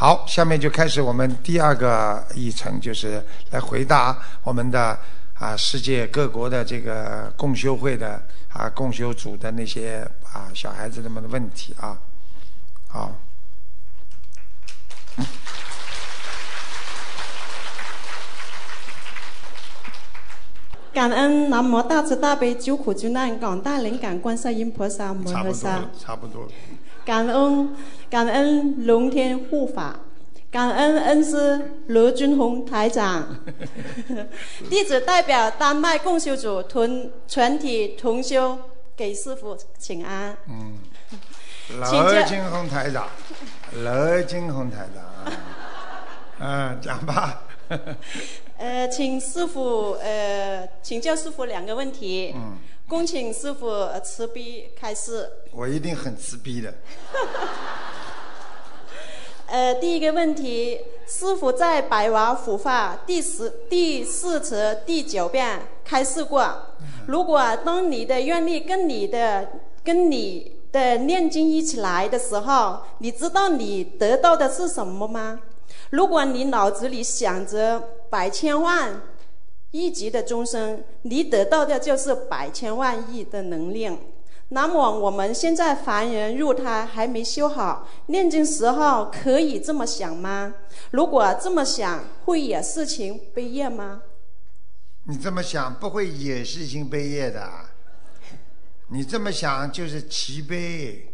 好，下面就开始我们第二个议程，就是来回答我们的啊世界各国的这个共修会的啊共修组的那些啊小孩子们的问题啊。好。感恩南无大慈大悲救苦救难广大灵感观世音菩萨摩诃萨。差不多。感恩感恩龙天护法，感恩恩师罗俊宏台长。弟子代表丹麦共修组同全体同修给师傅请安。嗯。罗俊宏台长，罗俊宏台长。嗯，讲吧。呃，请师傅呃请教师傅两个问题。嗯。恭请师傅慈悲开示。我一定很慈悲的。呃，第一个问题，师傅在《百华佛法》第十第四次第九遍开示过，如果当你的愿力跟你的跟你的念经一起来的时候，你知道你得到的是什么吗？如果你脑子里想着百千万亿级的众生，你得到的就是百千万亿的能量。那么我们现在凡人入胎还没修好，念经时候可以这么想吗？如果这么想，会惹事情悲业吗？你这么想不会惹事情悲业的，你这么想就是慈悲，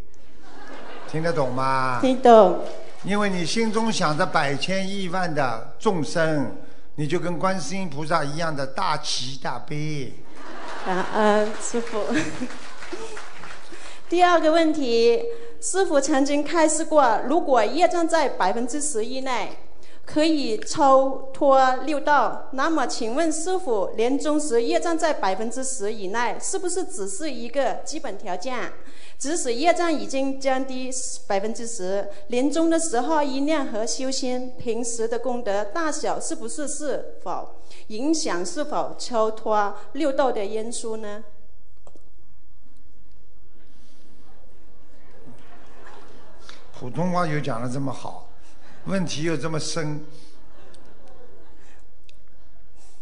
听得懂吗？听懂。因为你心中想着百千亿万的众生，你就跟观世音菩萨一样的大慈大悲。感恩师傅。第二个问题，师傅曾经开示过，如果业障在百分之十以内，可以超脱六道。那么，请问师傅，年终时业障在百分之十以内，是不是只是一个基本条件？即使业障已经降低百分之十，临终的时候依念和修仙，平时的功德大小是不是是否影响是否超脱六道的因素呢？普通话又讲的这么好，问题又这么深，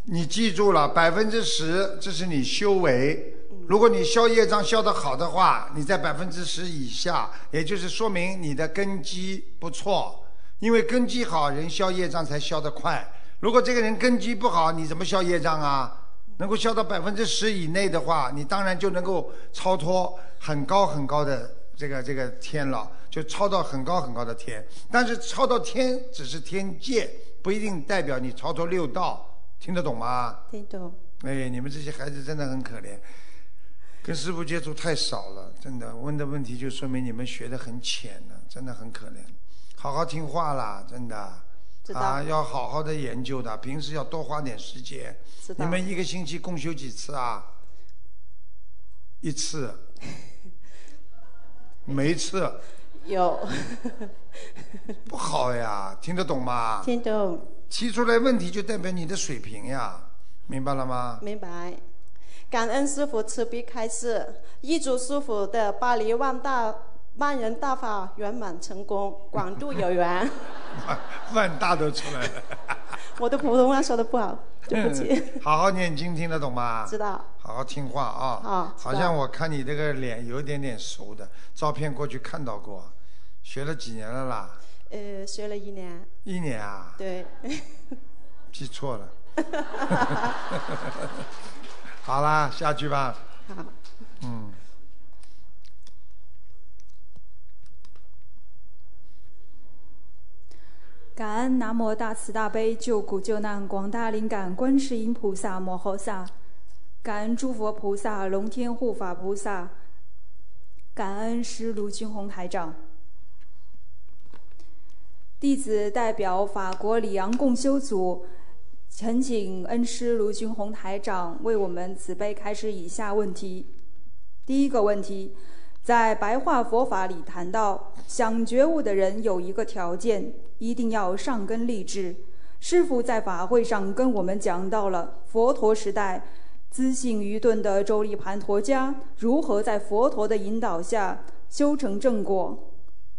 你记住了，百分之十这是你修为。如果你消业障消得好的话，你在百分之十以下，也就是说明你的根基不错。因为根基好人消业障才消得快。如果这个人根基不好，你怎么消业障啊？能够消到百分之十以内的话，你当然就能够超脱很高很高的这个这个天了，就超到很高很高的天。但是超到天只是天界，不一定代表你超脱六道。听得懂吗？听懂。哎，你们这些孩子真的很可怜。跟师傅接触太少了，真的问的问题就说明你们学的很浅了，真的很可怜。好好听话啦，真的啊，要好好的研究的，平时要多花点时间。你们一个星期共修几次啊？一次。没次。有。不好呀，听得懂吗？听懂。提出来问题就代表你的水平呀，明白了吗？明白。感恩师傅慈悲开示，预祝师傅的巴黎万大万人大法圆满成功，广度有缘。万 万大都出来了。我的普通话说的不好，对不起。好好念经，听得懂吗？知道。好好听话啊。好。好像我看你这个脸有点点熟的，照片过去看到过，学了几年了啦？呃，学了一年。一年啊？对。记错了。好啦，下去吧。好。嗯。感恩南无大慈大悲救苦救难广大灵感观世音菩萨摩诃萨，感恩诸佛菩萨龙天护法菩萨，感恩师卢军宏台长。弟子代表法国里昂共修组。恳请恩师卢军宏台长为我们慈悲开示以下问题。第一个问题，在白话佛法里谈到，想觉悟的人有一个条件，一定要上根立志。师父在法会上跟我们讲到了佛陀时代资信愚钝的周利盘陀家如何在佛陀的引导下修成正果。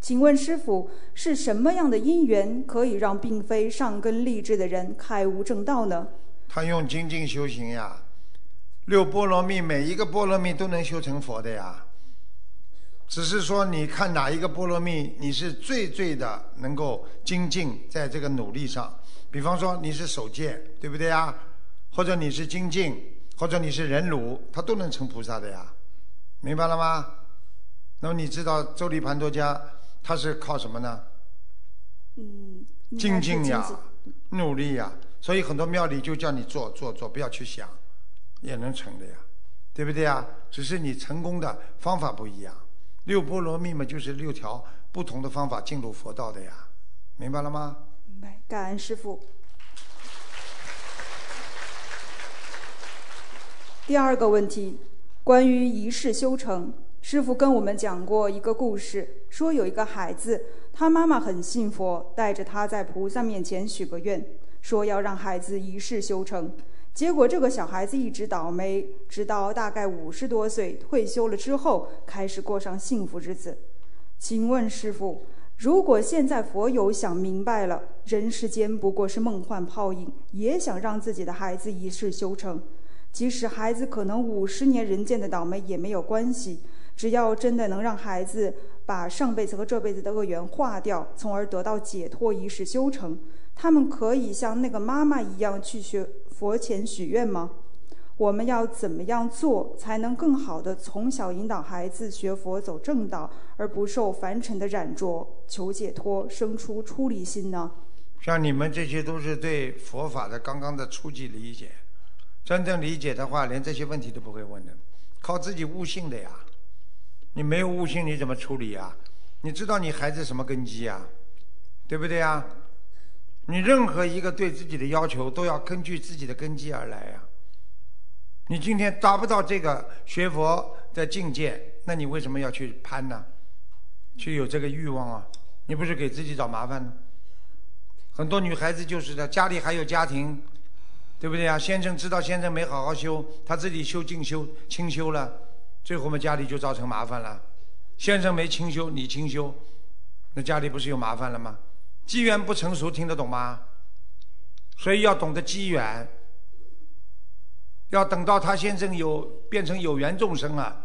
请问师傅，是什么样的因缘可以让并非上根立志的人开悟正道呢？他用精进修行呀，六波罗蜜每一个波罗蜜都能修成佛的呀。只是说你看哪一个波罗蜜你是最最的能够精进在这个努力上。比方说你是守戒，对不对呀？或者你是精进，或者你是忍辱，他都能成菩萨的呀。明白了吗？那么你知道周礼盘多家他是靠什么呢？嗯，应该精进呀，努力呀，所以很多庙里就叫你做做做，不要去想，也能成的呀，对不对呀？只是你成功的方法不一样。六波罗蜜嘛，就是六条不同的方法进入佛道的呀，明白了吗？明白，感恩师傅。第二个问题，关于一世修成，师傅跟我们讲过一个故事，说有一个孩子，他妈妈很信佛，带着他在菩萨面前许个愿，说要让孩子一世修成。结果这个小孩子一直倒霉，直到大概五十多岁退休了之后，开始过上幸福日子。请问师傅，如果现在佛友想明白了，人世间不过是梦幻泡影，也想让自己的孩子一世修成，即使孩子可能五十年人间的倒霉也没有关系，只要真的能让孩子把上辈子和这辈子的恶缘化掉，从而得到解脱，一世修成，他们可以像那个妈妈一样去学佛前许愿吗？我们要怎么样做才能更好的从小引导孩子学佛走正道，而不受凡尘的染着，求解脱，生出出离心呢？像你们这些都是对佛法的刚刚的初级理解，真正理解的话，连这些问题都不会问的，靠自己悟性的呀。你没有悟性，你怎么处理呀？你知道你孩子什么根基呀？对不对呀？你任何一个对自己的要求，都要根据自己的根基而来呀。你今天达不到这个学佛的境界，那你为什么要去攀呢？去有这个欲望啊？你不是给自己找麻烦呢？很多女孩子就是的，家里还有家庭，对不对啊？先生知道先生没好好修，他自己修静修清修了，最后我们家里就造成麻烦了。先生没清修，你清修，那家里不是有麻烦了吗？机缘不成熟，听得懂吗？所以要懂得机缘，要等到他先生有变成有缘众生啊，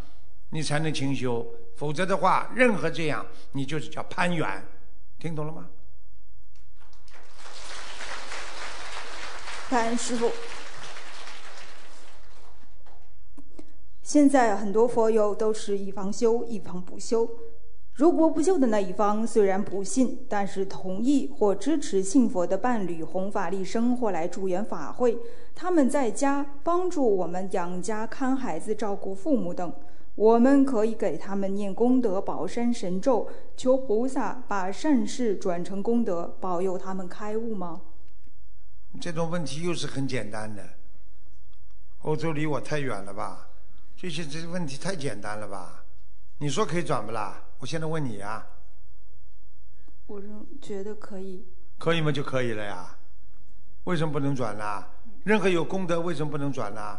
你才能清修，否则的话，任何这样你就是叫攀缘，听懂了吗？感恩师傅。现在很多佛友都是一方修，一方不修。如果不修的那一方虽然不信，但是同意或支持信佛的伴侣弘法利生或来助缘法会，他们在家帮助我们养家、看孩子、照顾父母等，我们可以给他们念功德宝山神咒，求菩萨把善事转成功德，保佑他们开悟吗？这种问题又是很简单的。欧洲离我太远了吧？这些这些问题太简单了吧？你说可以转不啦？我现在问你啊，我认觉得可以。可以吗？就可以了呀。为什么不能转呢？任何有功德，为什么不能转呢？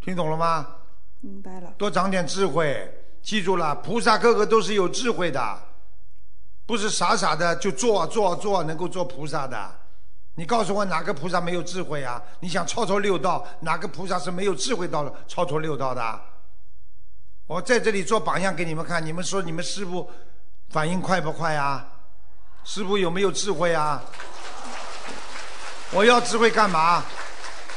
听懂了吗？明白了。多长点智慧，记住了，菩萨个个都是有智慧的，不是傻傻的就做做做能够做菩萨的。你告诉我哪个菩萨没有智慧啊？你想超脱六道，哪个菩萨是没有智慧到了超脱六道的？我在这里做榜样给你们看，你们说你们师傅反应快不快啊？师傅有没有智慧啊？我要智慧干嘛？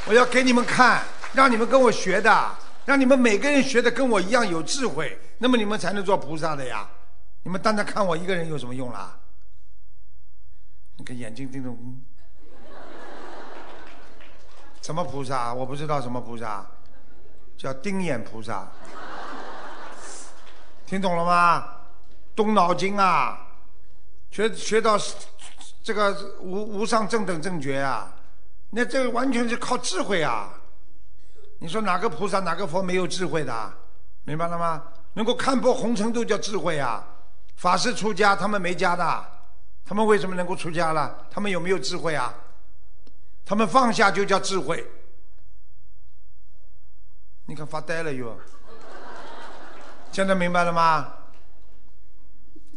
我要给你们看，让你们跟我学的，让你们每个人学的跟我一样有智慧，那么你们才能做菩萨的呀。你们单单看我一个人有什么用啦？你看眼睛盯着，什么菩萨？我不知道什么菩萨，叫丁眼菩萨。听懂了吗？动脑筋啊，学学到这个无无上正等正觉啊，那这个完全是靠智慧啊。你说哪个菩萨哪个佛没有智慧的？明白了吗？能够看破红尘都叫智慧啊。法师出家，他们没家的，他们为什么能够出家了？他们有没有智慧啊？他们放下就叫智慧。你看发呆了又。现在明白了吗？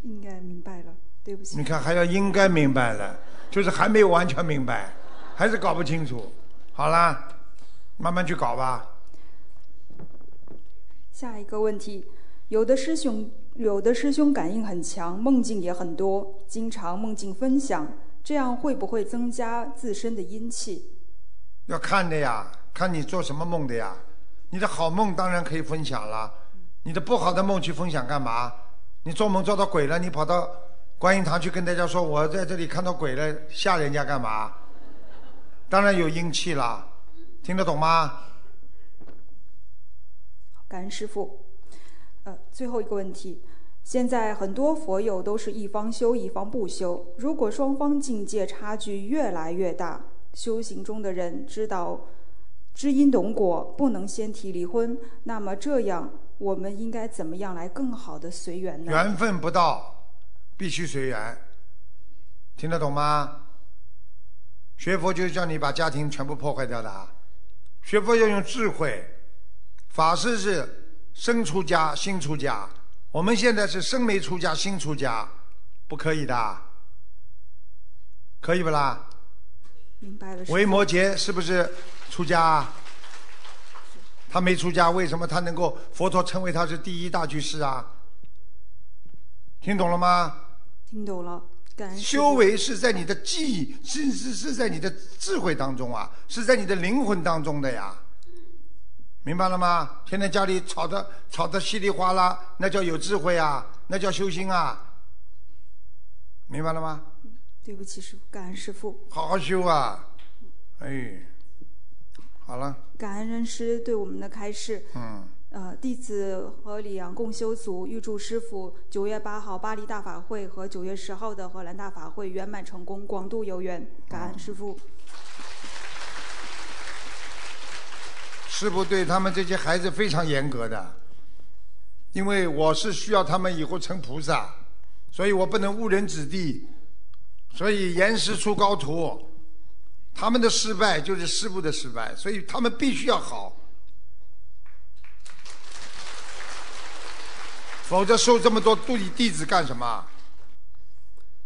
应该明白了对不起你。看还要应该明白了，就是还没有完全明白，还是搞不清楚。好啦，慢慢去搞吧。下一个问题，有的师兄有的师兄感应很强，梦境也很多，经常梦境分享，这样会不会增加自身的阴气？要看的呀，看你做什么梦的呀。你的好梦当然可以分享了，你的不好的梦去分享干嘛？你做梦做到鬼了，你跑到观音堂去跟大家说我在这里看到鬼了，吓人家干嘛？当然有阴气了，听得懂吗？感恩师傅。呃，最后一个问题，现在很多佛友都是一方修一方不修，如果双方境界差距越来越大，修行中的人知道知因懂果，不能先提离婚，那么这样我们应该怎么样来更好的随缘呢？缘分不到，必须随缘，听得懂吗？学佛就是叫你把家庭全部破坏掉的，学佛要用智慧，法师是生出家，心出家，我们现在是生没出家，心出家，不可以的，可以不啦？明白了，师维。摩诘是不是出家啊？他没出家，为什么他能够佛陀称为他是第一大居士啊？听懂了吗？听懂了，修为是在你的记忆，是是是在你的智慧当中啊，是在你的灵魂当中的呀，明白了吗？天天家里吵得吵得稀里哗啦，那叫有智慧啊，那叫修心啊，明白了吗？对不起，师傅，感恩师傅，好好修啊，哎，好了，感恩恩师对我们的开示。嗯，呃，弟子和李阳共修组预祝师傅九月八号巴黎大法会和九月十号的荷兰大法会圆满成功，广度有缘。感恩师傅。师傅对他们这些孩子非常严格的，因为我是需要他们以后成菩萨，所以我不能误人子弟，所以严师出高徒。他们的失败就是师傅的失败，所以他们必须要好，否则收这么多徒弟弟子干什么？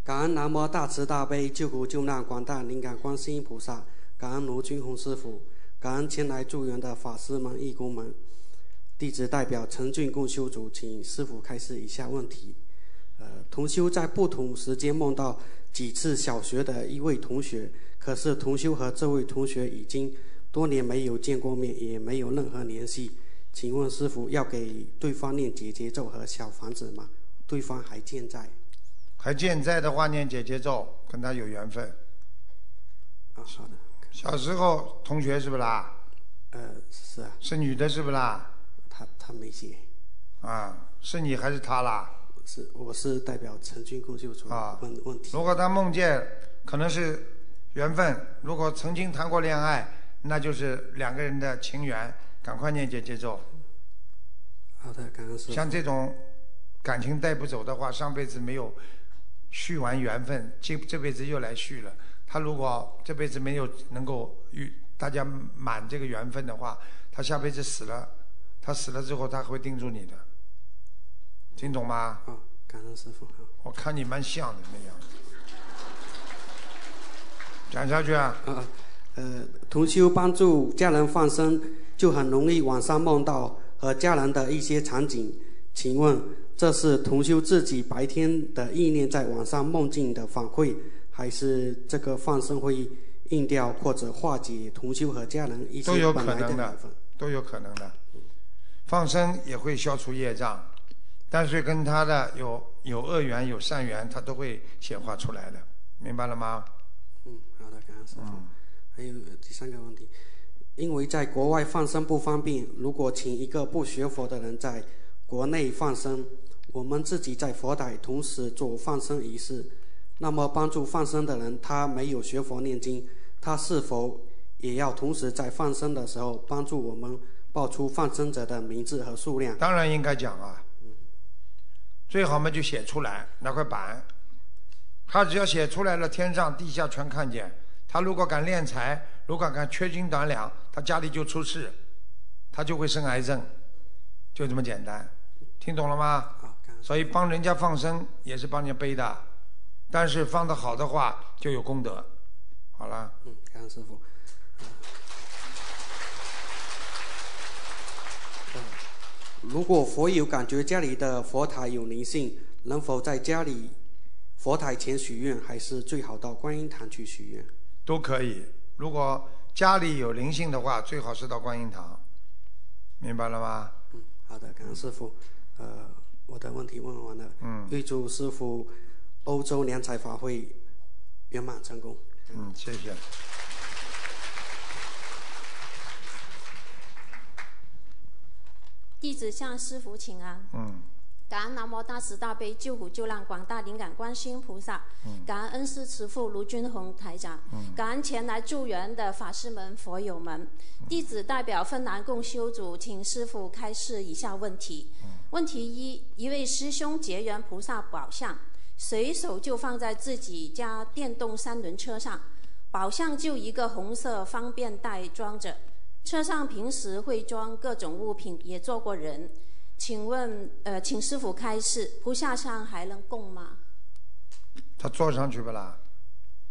感恩南无大慈大悲救苦救难广大灵感观世音菩萨，感恩卢军宏师傅，感恩前来助缘的法师们、义工们。弟子代表陈俊共修组，请师傅开示以下问题。呃，同修在不同时间梦到几次小学的一位同学，可是同修和这位同学已经多年没有见过面，也没有任何联系。请问师傅要给对方念姐姐咒和小房子吗？对方还健在。还健在的话，念姐姐咒，跟他有缘分。啊，好的。小时候同学是不啦？呃，是啊，是女的是不啦？他他没写，啊，是你还是他啦？是我是代表陈军共修组啊问问题。如果他梦见可能是缘分，如果曾经谈过恋爱，那就是两个人的情缘，赶快念姐姐咒。好的，感恩师。像这种感情带不走的话，上辈子没有续完缘分，这这辈子又来续了。他如果这辈子没有能够与大家满这个缘分的话，他下辈子死了，他死了之后他会盯住你的，听懂吗？啊，感恩师傅。好我看你蛮像的那样子。讲下去啊，啊，呃，同修帮助家人放生，就很容易晚上梦到和家人的一些场景。请问，这是同修自己白天的意念在晚上梦境的反馈，还是这个放生会应掉或者化解同修和家人一都有可些本来的能的缘分？都有可能的。放生也会消除业障，但是跟他的有有恶缘有善缘，他都会显化出来的，明白了吗？嗯，好的，感恩师傅。还有第三个问题，因为在国外放生不方便，如果请一个不学佛的人在国内放生，我们自己在佛台同时做放生仪式，那么帮助放生的人他没有学佛念经，他是否也要同时在放生的时候帮助我们报出放生者的名字和数量？当然应该讲啊，最好嘛就写出来拿块板，他只要写出来了，天上地下全看见。他如果敢敛财，如果敢缺斤短两，他家里就出事，他就会生癌症，就这么简单，听懂了吗？所以帮人家放生也是帮人家背的，但是放的好的话就有功德。好了，嗯，感恩师傅。呃如果佛友感觉家里的佛台有灵性，能否在家里佛台前许愿，还是最好到观音堂去许愿？都可以。如果家里有灵性的话，最好是到观音堂，明白了吗？嗯，好的，感恩师傅。呃，我的问题问完了。嗯预祝师傅欧洲良才法会圆满成功。嗯，谢谢。弟子向师傅请安。嗯，感恩南无大慈大悲救苦救难广大灵感观世音菩萨，感恩恩师慈父卢军宏台长，感恩前来助缘的法师们、佛友们。弟子代表芬兰共修组，请师傅开示以下问题。问题一：一位师兄结缘菩萨宝像，随手就放在自己家电动三轮车上，宝像就一个红色方便袋装着。车上平时会装各种物品，也坐过人。请问，呃，请师傅开示，菩萨像还能供吗？他坐上去不啦？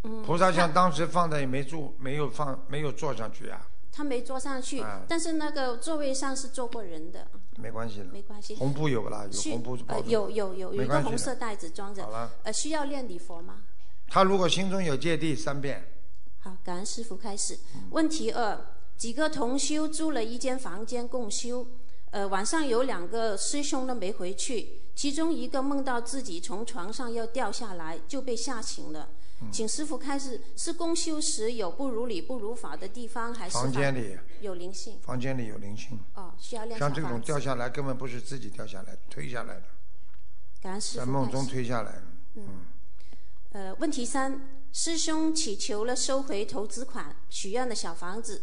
嗯，菩萨像当时放的也没住，没有放，没有坐上去啊，他没坐上去，啊但是那个座位上是坐过人的，没关系的。没关系。红布有不啦？有红布包呃着。有有有有一个红色袋子装着好，了，呃，需要念礼佛吗？他如果心中有芥蒂，三遍。好，感恩师傅开始。嗯问题二：几个同修租了一间房间共修，呃，晚上有两个师兄都没回去，其中一个梦到自己从床上要掉下来，就被吓醒了。嗯请师傅开始，是公修时有不如理不如法的地方，还是房间里，有灵性？房间里有灵性，哦，需要练小像这种。掉下来根本不是自己掉下来，推下来的，感恩师在梦中。推下来嗯。呃，问题三，师兄祈求了收回投资款，许愿的小房子，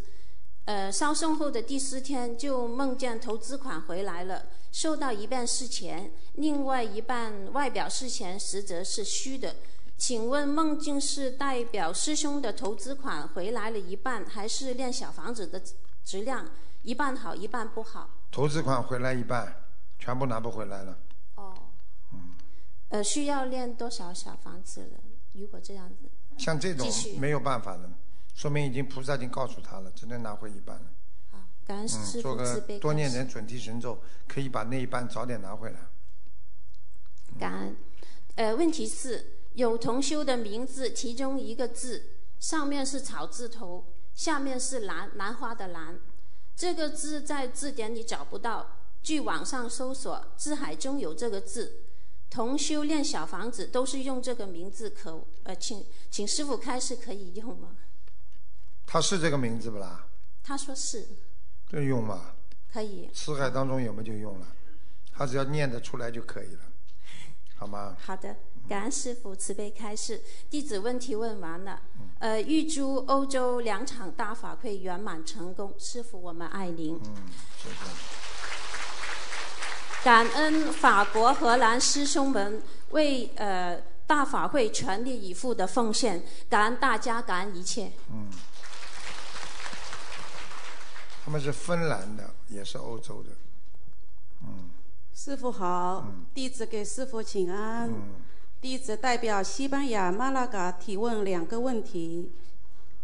呃，烧送后的第四天就梦见投资款回来了，收到一半是钱，另外一半外表是钱，实则是虚的。请问梦境是代表师兄的投资款回来了一半，还是练小房子的质量一半好一半不好？投资款回来一半，全部拿不回来了。哦，嗯呃，需要练多少小房子了？如果这样子，像这种没有办法的，说明已经菩萨已经告诉他了，只能拿回一半了。好，感恩嗯，做师傅慈个悲开示多念点准提神咒，可以把那一半早点拿回来。感恩。呃，问题是有同修的名字，其中一个字上面是草字头，下面是兰兰花的兰，这个字在字典里找不到，据网上搜索，字海中有这个字。同修练小房子都是用这个名字可，呃，请请师傅开示可以用吗？他是这个名字不啦？他说是，这用嘛，可以。四海当中有没有就用了，他只要念得出来就可以了，好吗？好的，感恩师傅慈悲开示，弟子问题问完了。呃，预祝欧洲两场大法会圆满成功，师傅我们爱您。嗯，谢谢。感恩法国、荷兰师兄们为呃大法会全力以赴的奉献，感恩大家，感恩一切。嗯他们是芬兰的，也是欧洲的。师傅好，弟子给师傅请安。弟子代表西班牙马拉嘎提问两个问题。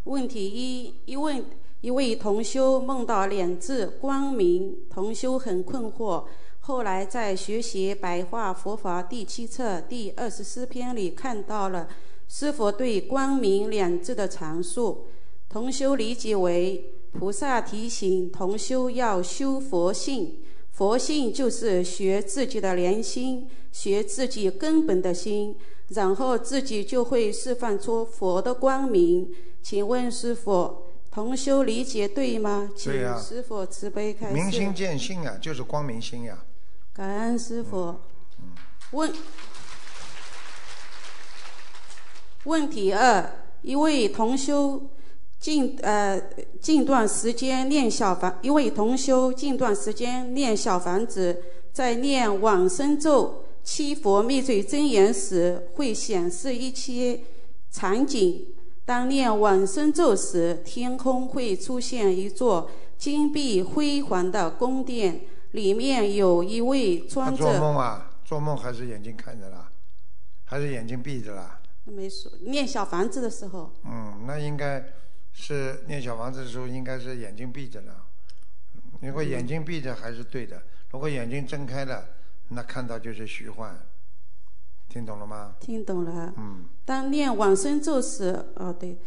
问题一：一问一位同修梦到两字光明，同修很困惑。后来在学习《白话佛法》第七册第二十四篇里看到了师傅对“光明”两字的阐述，同修理解为菩萨提醒同修要修佛性。佛性就是学自己的良心，学自己根本的心，然后自己就会释放出佛的光明。请问师傅，同修理解对吗？请师傅慈悲开明心。见性啊，就是光明心呀、感恩师傅。问问题二：一位同修近呃近段时间念小房，一位同修近段时间念小房子，在念往生咒、七佛灭罪真言时，会显示一些场景。当念往生咒时，天空会出现一座金碧辉煌的宫殿，里面有一位穿着梦啊，做梦还是眼睛看着啦，还是眼睛闭着啦？没说念小房子的时候，嗯，那应该是念小房子的时候，应该是眼睛闭着了。如果眼睛闭着还是对的，如果眼睛睁开了，那看到就是虚幻。听懂了吗？听懂了。嗯，当念往生咒时，哦对，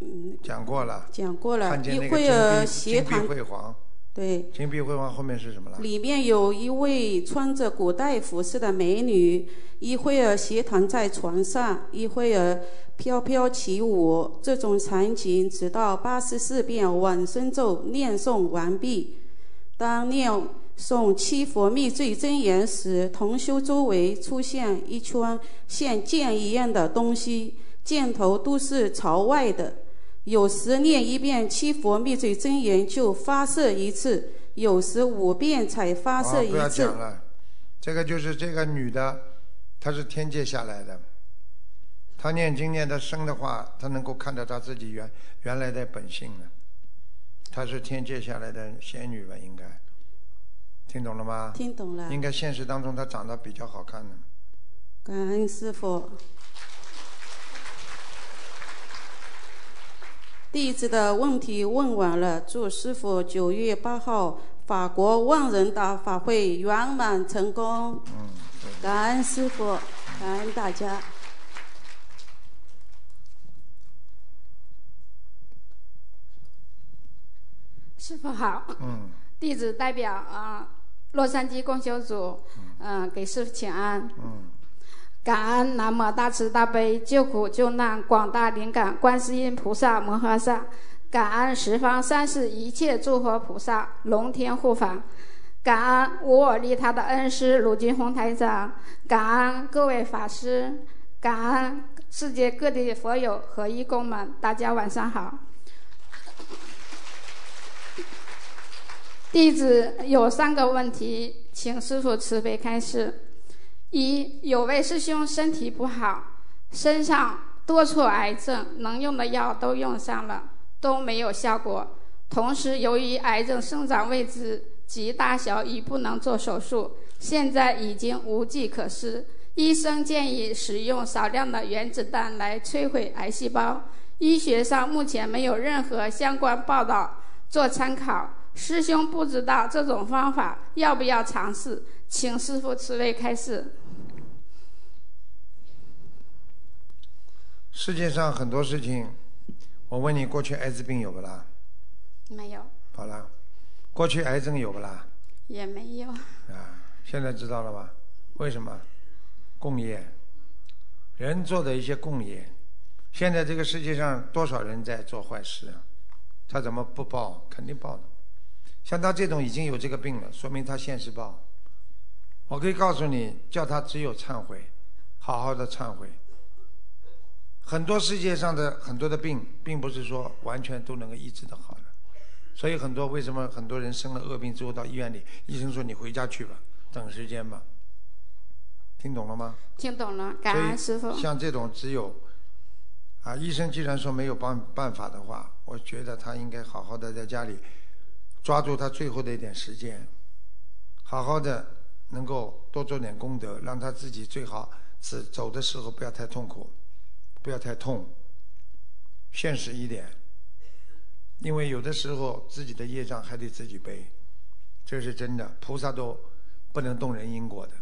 嗯，讲过了。讲过了。看见那个金碧辉煌。对。金碧辉煌后面是什么了？里面有一位穿着古代服饰的美女，一会儿斜躺在床上，一会儿飘飘起舞。这种场景直到八十四遍往生咒念诵完毕。当念诵七佛灭罪真言时，同修周围出现一圈像箭一样的东西，箭头都是朝外的。有时念一遍七佛灭罪真言就发射一次，有时五遍才发射一次不要次。讲了，这个就是这个女的，她是天界下来的。她念经念的深的话，她能够看到她自己原原来的本性了。她是天界下来的仙女吧？应该听懂了吗？听懂了。应该现实当中她长得比较好看的。感恩师傅。弟子的问题问完了，祝师傅九月八号法国万人大法会圆满成功。嗯，感恩师傅，感恩大家。师傅好，嗯，弟子代表啊、洛杉矶供修组，嗯、给师傅请安。嗯，感恩南无大慈大悲救苦救难广大灵感观世音菩萨摩诃萨，感恩十方三世一切诸佛菩萨龙天护法，感恩无我利他的恩师鲁军宏台长，感恩各位法师，感恩世界各地佛友和义工们，大家晚上好。弟子有三个问题，请师傅慈悲开示。一，有位师兄身体不好，身上多处癌症，能用的药都用上了，都没有效果。同时，由于癌症生长位置及大小已不能做手术，现在已经无计可施。医生建议使用少量的原子弹来摧毁癌细胞。医学上目前没有任何相关报道做参考。师兄不知道这种方法要不要尝试，请师傅慈悲开示。世界上很多事情，我问你，过去艾滋病有不啦？没有，好了，过去癌症有不啦？也没有。啊，现在知道了吧？为什么？共业，人做的一些共业。现在这个世界上多少人在做坏事啊？他怎么不报？肯定报的。像他这种已经有这个病了，说明他现世报。我可以告诉你，叫他只有忏悔，好好的忏悔。很多世界上的很多的病，并不是说完全都能够医治的好的。所以很多为什么很多人生了恶病之后到医院里，医生说你回家去吧，等时间吧。听懂了吗？听懂了，感恩师傅。像这种只有啊，医生既然说没有办办法的话，我觉得他应该好好的在家里抓住他最后的一点时间，好好的能够多做点功德，让他自己最好是走的时候不要太痛苦，不要太痛，现实一点。因为有的时候自己的业障还得自己背，这是真的，菩萨都不能动人因果的。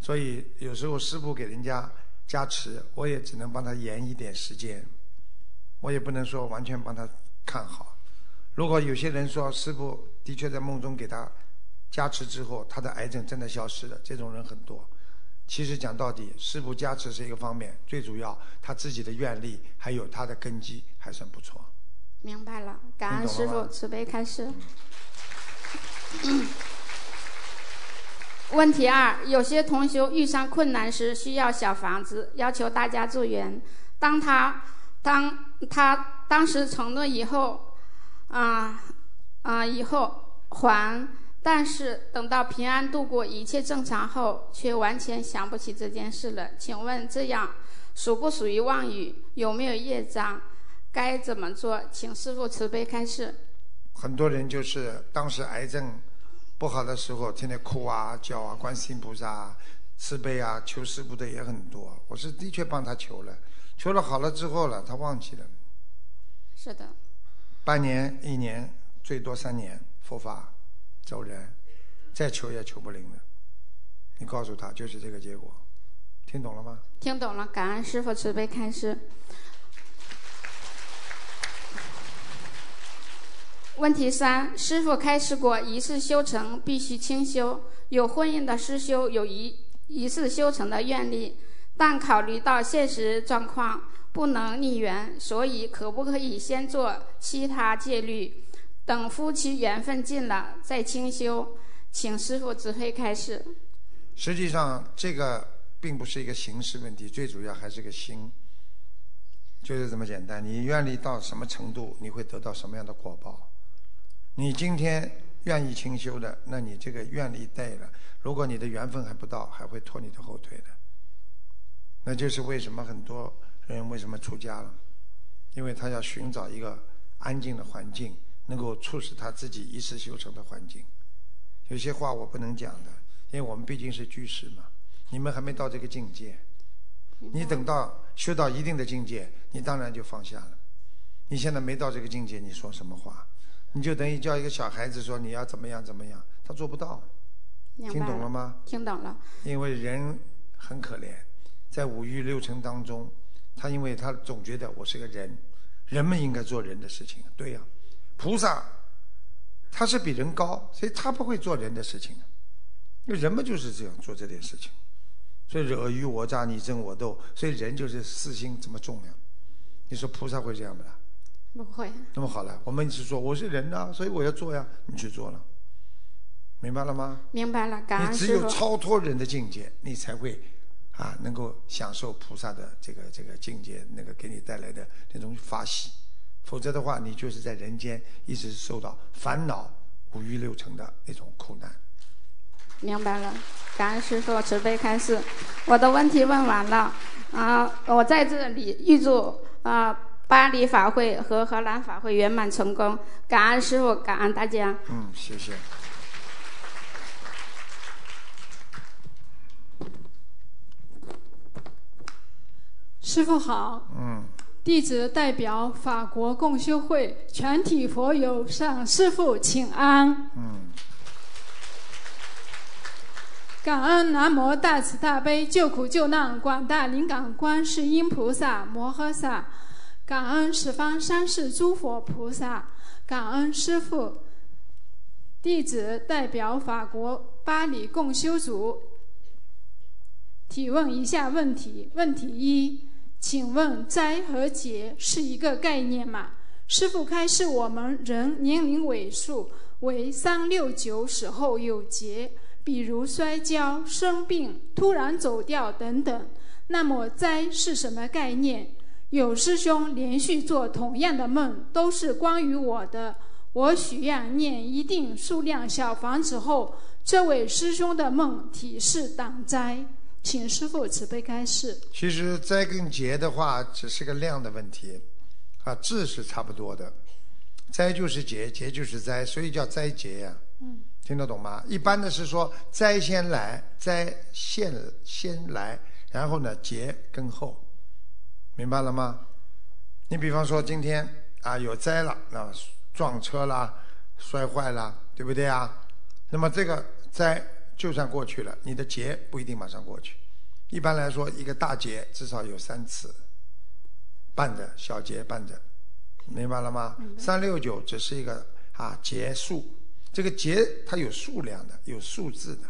所以有时候师傅给人家加持，我也只能帮他延一点时间，我也不能说完全帮他看好。如果有些人说师傅的确在梦中给他加持之后，他的癌症真的消失了，这种人很多。其实讲到底，师傅加持是一个方面，最主要他自己的愿力还有他的根基还算不错。明白了，感恩师傅慈悲开示。问题二：有些同修遇上困难时需要小房子，要求大家助缘。当他当他当时承诺以后，啊啊以后还，但是等到平安度过一切正常后，却完全想不起这件事了。请问这样属不属于妄语？有没有业障？该怎么做？请师傅慈悲开示。很多人就是当时癌症不好的时候，天天哭啊叫啊，观世音菩萨啊慈悲啊，求师傅的也很多。我是的确帮他求了，求了好了之后了，他忘记了。是的。半年、一年，最多三年，佛法走人，再求也求不灵了。你告诉他，就是这个结果，听懂了吗？听懂了，感恩师傅慈悲开示。问题三：师傅开示过，一次修成必须清修。有婚姻的师修有一一次修成的愿力，但考虑到现实状况。不能逆缘，所以可不可以先做其他戒律，等夫妻缘分尽了再清修？请师傅指挥开始。实际上，这个并不是一个形式问题，最主要还是个心，就是这么简单。你愿力到什么程度，你会得到什么样的果报。你今天愿意清修的，那你这个愿力带了；如果你的缘分还不到，还会拖你的后腿的。那就是为什么很多。人为什么出家了？因为他要寻找一个安静的环境，能够促使他自己一世修成的环境。有些话我不能讲的，因为我们毕竟是居士嘛。你们还没到这个境界，你等到修到一定的境界，你当然就放下了。你现在没到这个境界，你说什么话？你就等于叫一个小孩子说你要怎么样怎么样，他做不到。听懂了吗？听懂了。因为人很可怜，在五欲六尘当中。他因为他总觉得我是个人，人们应该做人的事情，对呀。菩萨他是比人高，所以他不会做人的事情。因为人们就是这样做这件事情，所以尔虞我诈、你争我斗，所以人就是私心这么重呀。你说菩萨会这样不啦？不会。那么好了，我们是说我是人呐，所以我要做呀，你去做了，明白了吗？明白了，感恩你只有超脱人的境界，你才会。啊，能够享受菩萨的这个这个境界，那个给你带来的那种法喜，否则的话，你就是在人间一直受到烦恼五欲六尘的那种苦难。明白了，感恩师父慈悲开示，我的问题问完了。啊，我在这里预祝啊巴黎法会和荷兰法会圆满成功，感恩师父，感恩大家。嗯，谢谢。师傅好，嗯，弟子代表法国共修会全体佛友向师傅请安。嗯，感恩南无大慈大悲救苦救难广大灵感观世音菩萨摩诃萨，感恩十方三世诸佛菩萨，感恩师傅。弟子代表法国巴黎共修组提问一下问题：问题一。请问灾和劫是一个概念吗？师傅开示我们人年龄尾数为三六九时候有劫，比如摔跤、生病、突然走掉等等。那么灾是什么概念？有师兄连续做同样的梦，都是关于我的。我许愿念一定数量小房子后，这位师兄的梦体示挡灾。请师傅慈悲开示。其实灾跟劫的话，只是个量的问题，啊，字是差不多的。灾就是劫，劫就是灾，所以叫灾劫呀。嗯。听得懂吗？一般的是说灾先来，灾先先来，然后呢劫跟后，明白了吗？你比方说今天啊有灾了，那撞车啦、摔坏了，对不对啊？那么这个灾。就算过去了，你的劫不一定马上过去。一般来说，一个大劫至少有三次，半的小劫半着，明白了吗？三六九只是一个啊劫数，这个劫它有数量的，有数字的，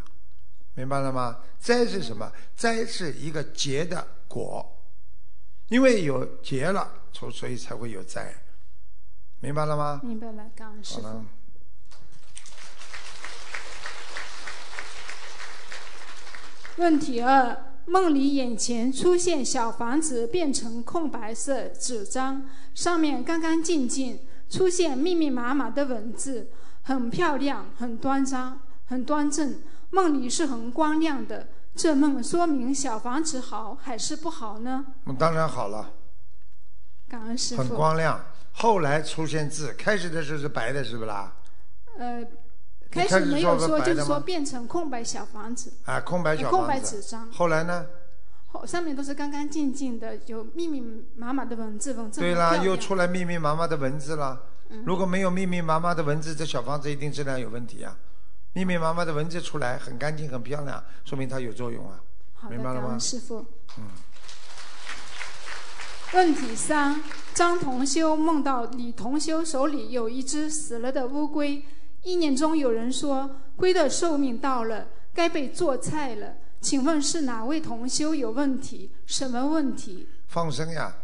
明白了吗？灾是什么？灾是一个劫的果，因为有劫了，所所以才会有灾，明白了吗？明白了，感恩师傅。问题二：梦里眼前出现小房子，变成空白色纸张，上面干干净净，出现密密麻麻的文字，很漂亮，很端庄，很端正。梦里是很光亮的，这梦说明小房子好还是不好呢？当然好了。感恩师傅。很光亮，后来出现字，开始的时候是白的，是不啦？呃，开始没有说，就是说变成空白小房子。啊，空白小房子。空白纸张。后来呢？后上面都是干干净净的，有密密麻麻的文字，文字对啦，又出来密密麻麻的文字了。嗯。如果没有密密麻麻的文字，这小房子一定质量有问题啊！密密麻麻的文字出来很干净、很漂亮，说明它有作用啊。明白了吗？师傅。嗯。问题三：张同修梦到李同修手里有一只死了的乌龟，意念中有人说龟的寿命到了，该被做菜了。请问是哪位同修有问题？什么问题？放生呀，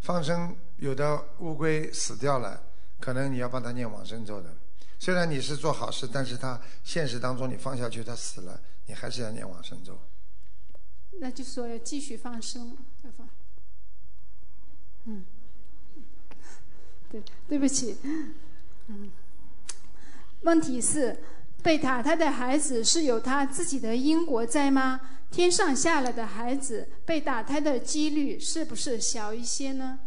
放生有的乌龟死掉了，可能你要帮他念往生咒的。虽然你是做好事，但是他现实当中你放下去他死了，你还是要念往生咒。那就说要继续放生，要放。嗯，对，对不起，嗯，问题是被打胎的孩子是有他自己的因果在吗？天上下来的孩子被打胎的几率是不是小一些呢？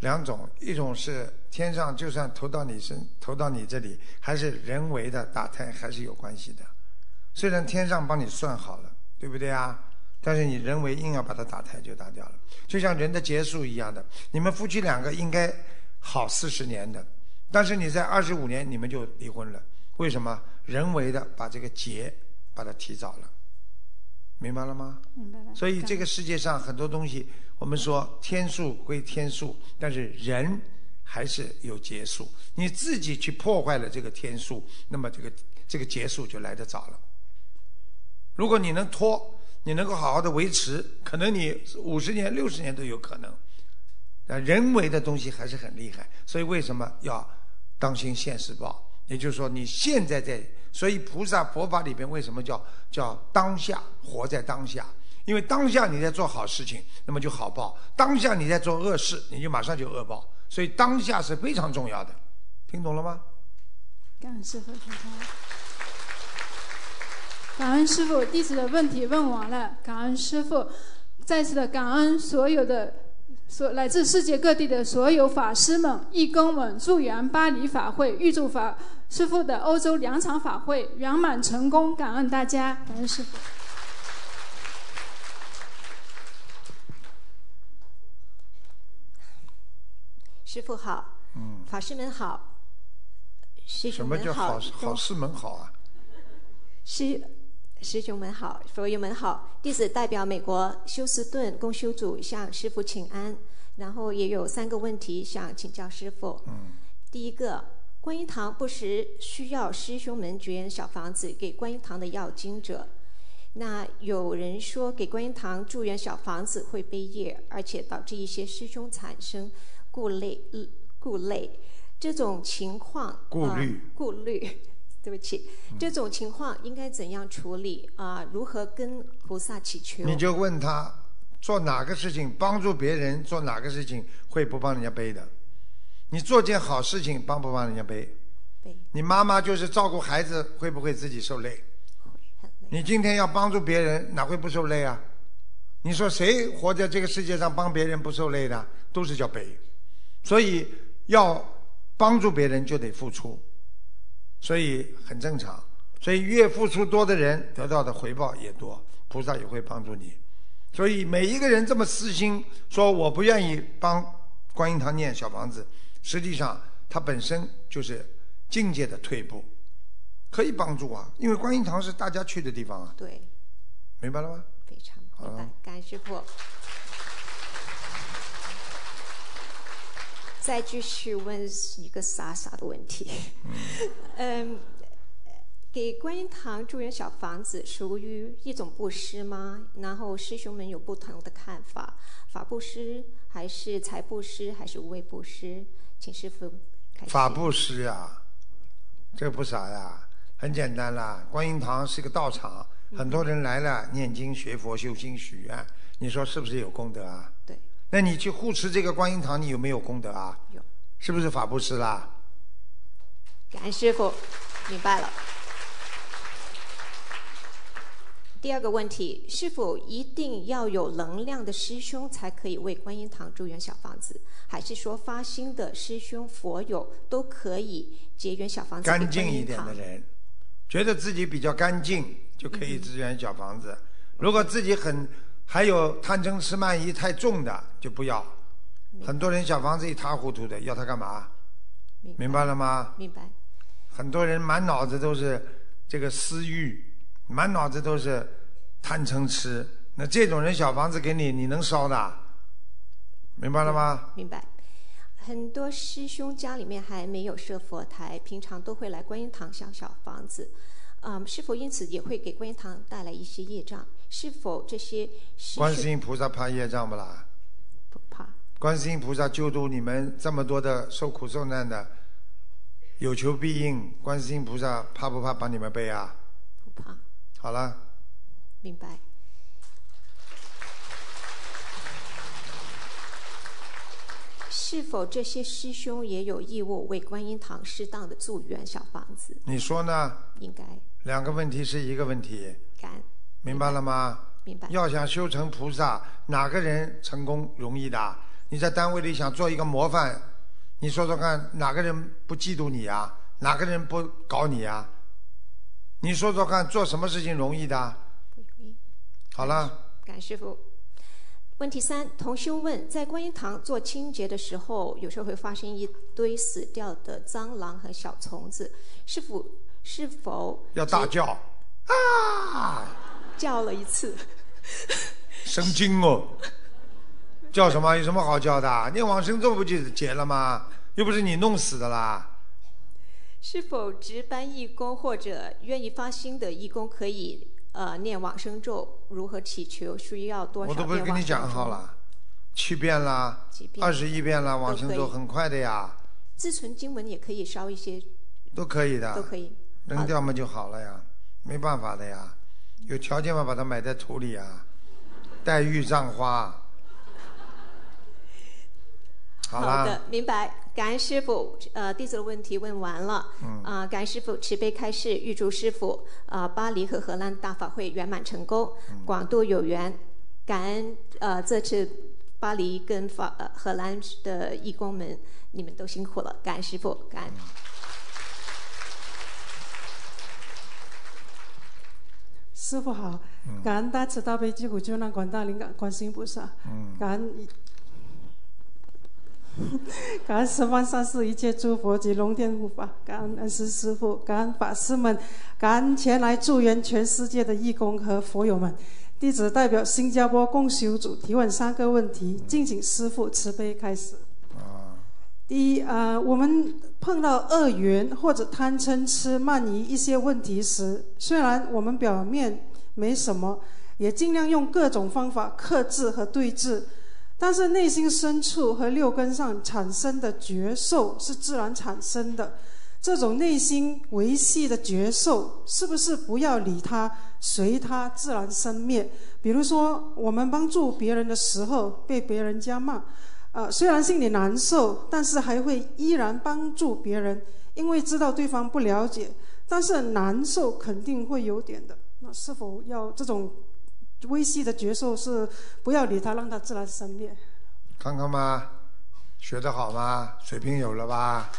两种，一种是天上就算投到你身，投到你这里，还是人为的打胎，还是有关系的。虽然天上帮你算好了，对不对啊？但是你人为硬要把它打胎，就打掉了。就像人的结束一样的，你们夫妻两个应该好四十年的，但是你在二十五年你们就离婚了，为什么？人为的把这个结把它提早了，明白了吗？明白了。所以这个世界上很多东西，我们说天数归天数，但是人还是有结束。你自己去破坏了这个天数，那么这个这个结束就来得早了。如果你能拖。你能够好好的维持，可能你五十年、六十年都有可能。啊，人为的东西还是很厉害，所以为什么要当心现世报？也就是说，你现在在，所以菩萨佛法里边为什么叫叫当下活在当下？因为当下你在做好事情，那么就好报；当下你在做恶事，你就马上就恶报。所以当下是非常重要的，听懂了吗？感恩师傅，听感恩师傅，弟子的问题问完了。感恩师傅，再次的感恩所有的所来自世界各地的所有法师们、义工们，祝愿巴黎法会、预祝法师傅的欧洲两场法会圆满成功。感恩大家，感恩师傅。师傅好，嗯，法师们好，师兄们好。什么叫好好师们好啊？师。师兄们好，佛友们好，弟子代表美国休斯顿共修组向师傅请安，然后也有三个问题想请教师傅。嗯。第一个，观音堂不时需要师兄们捐小房子给观音堂的要经者，那有人说给观音堂住院小房子会背业，而且导致一些师兄产生顾虑，顾虑这种情况。顾虑。顾虑。对不起，这种情况应该怎样处理啊？如何跟菩萨祈求？你就问他做哪个事情帮助别人，做哪个事情会不帮人家背的？你做件好事情帮不帮人家背？背。你妈妈就是照顾孩子，会不会自己受累？你今天要帮助别人，哪会不受累啊？你说谁活在这个世界上帮别人不受累的，都是叫背。所以要帮助别人就得付出。所以很正常，所以越付出多的人，得到的回报也多，菩萨也会帮助你。所以每一个人这么私心说我不愿意帮观音堂念小房子，实际上他本身就是境界的退步，可以帮助啊，因为观音堂是大家去的地方啊。对，明白了吗？非常明白，感谢师傅。再继续问一个傻傻的问题，嗯，给观音堂助愿小房子属于一种布施吗？然后师兄们有不同的看法，法布施还是财布施还是无畏布施？请师傅开法布施呀，这不傻呀，很简单啦。观音堂是个道场，很多人来了念经学佛修心许愿，你说是不是有功德啊？对。那你去护持这个观音堂，你有没有功德啊？有，是不是法布施啦？感恩师傅，明白了。第二个问题，是否一定要有能量的师兄才可以为观音堂助愿小房子？还是说发心的师兄佛友都可以结缘小房子？干净一点的人，觉得自己比较干净就可以支援小房子。如果自己很还有贪嗔痴慢疑太重的就不要。很多人小房子一塌糊涂的，要他干嘛？明白了吗？明白。很多人满脑子都是这个私欲，满脑子都是贪嗔痴。那这种人小房子给你，你能烧的？明白了吗？明白。很多师兄家里面还没有设佛台，平常都会来观音堂想小房子，嗯，是否因此也会给观音堂带来一些业障？是否这些？观世音菩萨怕业障不啦？不怕。观世音菩萨救度你们这么多的受苦受难的，有求必应。观世音菩萨怕不怕帮你们背啊？不怕。好了。明白。是否这些师兄也有义务为观音堂适当的助缘小房子？你说呢？应该。两个问题是一个问题。感。明白了吗？明白。要想修成菩萨，哪个人成功容易的？你在单位里想做一个模范，你说说看，哪个人不嫉妒你啊？哪个人不搞你啊？你说说看，做什么事情容易的？不容易。好了。感师傅。问题三，同修问：在观音堂做清洁的时候，有时候会发生一堆死掉的蟑螂和小虫子，是否是否要大叫啊？叫了一次，神经哦！叫什么？有什么好叫的？念往生咒不就结了吗？又不是你弄死的啦。是否值班义工或者愿意发心的义工可以？呃，念往生咒如何祈求？需要多少我都不是跟你讲好了，七遍啦，二十一遍啦，往生咒很快的呀。自存经文也可以烧一些。都可以的。都可以。扔掉嘛就好了呀，没办法的呀，有条件嘛把它埋在土里啊，黛玉葬花。好的，明白。感恩师傅，呃，弟子的问题问完了。嗯。啊，感恩师傅慈悲开示，预祝师傅啊，巴黎和荷兰大法会圆满成功，广度有缘。感恩呃，这次巴黎跟法呃荷兰的义工们，你们都辛苦了。感恩师傅，感恩。师傅好，感恩大慈大悲救苦救难广大灵感观世音菩萨。嗯。感恩。感恩十方三世一切诸佛及龙天护法，感恩恩师师父，感恩法师们，感恩前来助缘全世界的义工和佛友们。弟子代表新加坡共修组提问三个问题，敬请师父慈悲开始。一，呃，我们碰到恶缘或者贪嗔痴慢疑一些问题时，虽然我们表面没什么，也尽量用各种方法克制和对治。但是内心深处和六根上产生的觉受是自然产生的，这种内心维系的觉受，是不是不要理它，随它自然生灭？比如说，我们帮助别人的时候被别人家骂，呃，虽然心里难受，但是还会依然帮助别人，因为知道对方不了解，但是难受肯定会有点的。那是否要这种？微细的觉受是不要理他，让他自然生灭。看看吗？学得好吗？水平有了吧？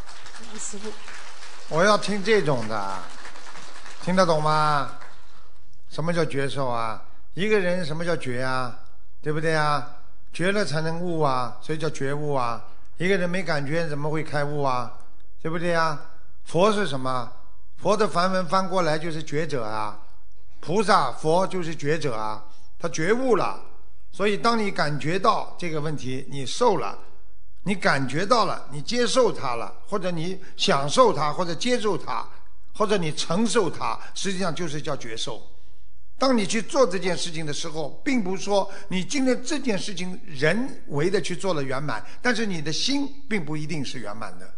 师傅，我要听这种的，听得懂吗？什么叫觉受啊？一个人什么叫觉啊？对不对啊？觉了才能悟啊，所以叫觉悟啊。一个人没感觉怎么会开悟啊？对不对啊？佛是什么？佛的梵文翻过来就是觉者啊。菩萨佛就是觉者啊。他觉悟了，所以当你感觉到这个问题，你受了，你感觉到了，你接受它了，或者你享受它，或者接受它，或者你承受它，实际上就是叫觉受。当你去做这件事情的时候，并不是说你今天这件事情人为的去做了圆满，但是你的心并不一定是圆满的。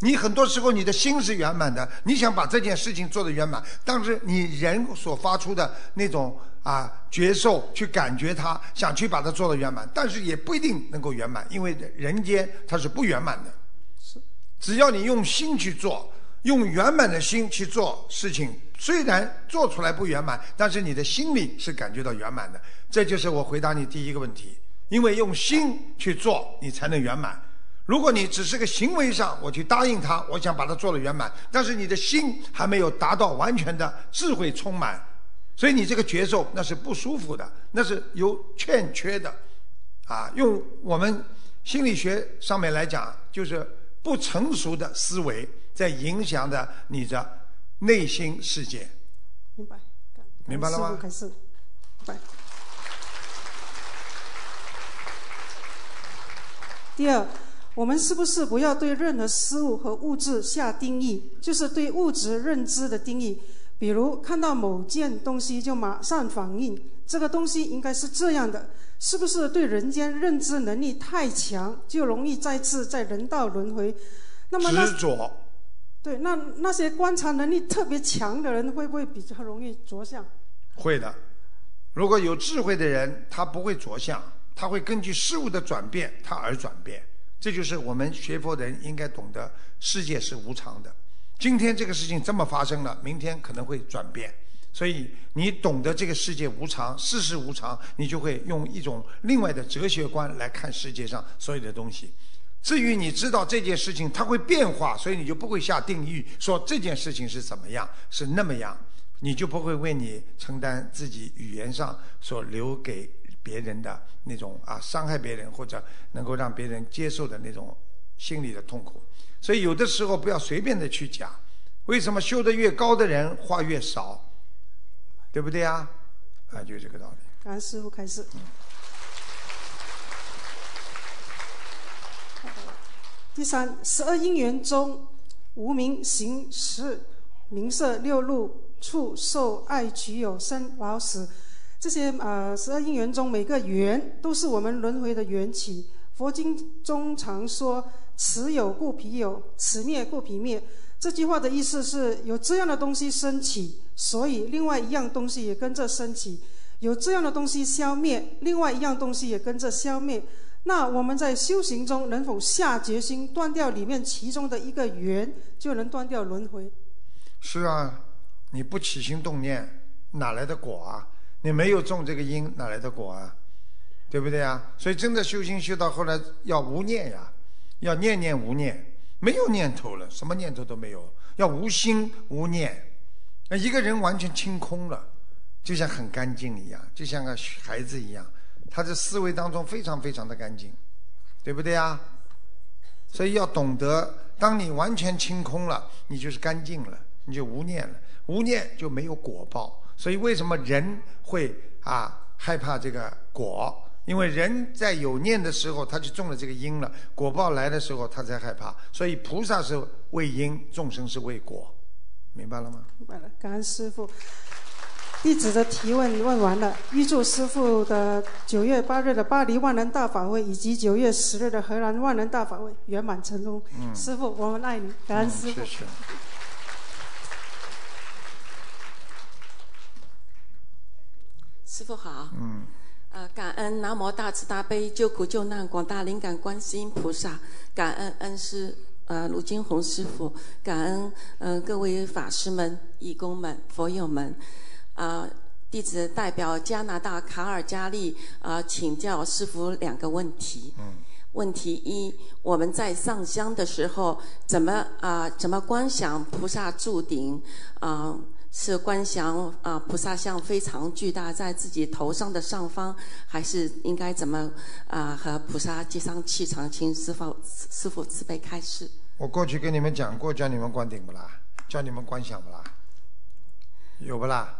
你很多时候你的心是圆满的，你想把这件事情做得圆满，但是你人所发出的那种啊觉受去感觉它，想去把它做得圆满，但是也不一定能够圆满，因为人间它是不圆满的。是，只要你用心去做，用圆满的心去做事情，虽然做出来不圆满，但是你的心里是感觉到圆满的。这就是我回答你第一个问题，因为用心去做，你才能圆满。如果你只是个行为上，我去答应他，我想把它做了圆满，但是你的心还没有达到完全的智慧充满，所以你这个节奏那是不舒服的，那是有欠缺的，啊，用我们心理学上面来讲，就是不成熟的思维在影响着你的内心世界。明白，明白了吗？开始，明白。第二。我们是不是不要对任何事物和物质下定义？就是对物质认知的定义。比如看到某件东西就马上反应，这个东西应该是这样的。是不是对人间认知能力太强，就容易再次在人道轮回？那么执着。对，那那些观察能力特别强的人，会不会比较容易着相？会的。如果有智慧的人，他不会着相，他会根据事物的转变，他而转变。这就是我们学佛人应该懂得，世界是无常的。今天这个事情这么发生了，明天可能会转变。所以你懂得这个世界无常，世事无常，你就会用一种另外的哲学观来看世界上所有的东西。至于你知道这件事情它会变化，所以你就不会下定义说这件事情是怎么样，是那么样，你就不会为你承担自己语言上所留给。别人的那种啊，伤害别人或者能够让别人接受的那种心理的痛苦，所以有的时候不要随便的去讲。为什么修得越高的人话越少？对不对啊？啊，就这个道理。感恩师傅开始。第三，十二因缘中，无名行识、名色、六路、触、受、爱、取、有、生、老、死。这些呃十二因缘中，每个缘都是我们轮回的缘起。佛经中常说：“此有故彼有，此灭故彼灭。”这句话的意思是有这样的东西升起，所以另外一样东西也跟着升起；有这样的东西消灭，另外一样东西也跟着消灭。那我们在修行中能否下决心断掉里面其中的一个缘，就能断掉轮回？是啊，你不起心动念，哪来的果啊？你没有种这个因，哪来的果啊？对不对啊？所以真的修行修到后来要无念呀，要念念无念，没有念头了，什么念头都没有，要无心无念。那一个人完全清空了，就像很干净一样，就像个孩子一样，他的思维当中非常非常的干净，对不对啊？所以要懂得，当你完全清空了，你就是干净了，你就无念了，无念就没有果报。所以为什么人会啊害怕这个果？因为人在有念的时候，他就种了这个因了。果报来的时候，他才害怕。所以菩萨是为因，众生是为果，明白了吗？明白了，感恩师傅。弟子的提问问完了，预祝师傅的九月八日的巴黎万能大法会以及九月十日的荷兰万能大法会圆满成功。师傅，我们爱你，感恩师傅。谢谢。师傅好，嗯，呃，感恩南无大慈大悲救苦救难广大灵感观世音菩萨，感恩恩师呃卢金红师傅，感恩嗯各位法师们、义工们、佛友们，啊，弟子代表加拿大卡尔加利啊请教师傅两个问题。嗯，问题一，我们在上香的时候怎么啊怎么观想菩萨住顶啊？是观想啊，菩萨像非常巨大，在自己头上的上方，还是应该怎么啊和菩萨接上气场？请师傅师傅慈悲开示。我过去跟你们讲过，叫你们观顶不啦？叫你们观想不啦？有不啦？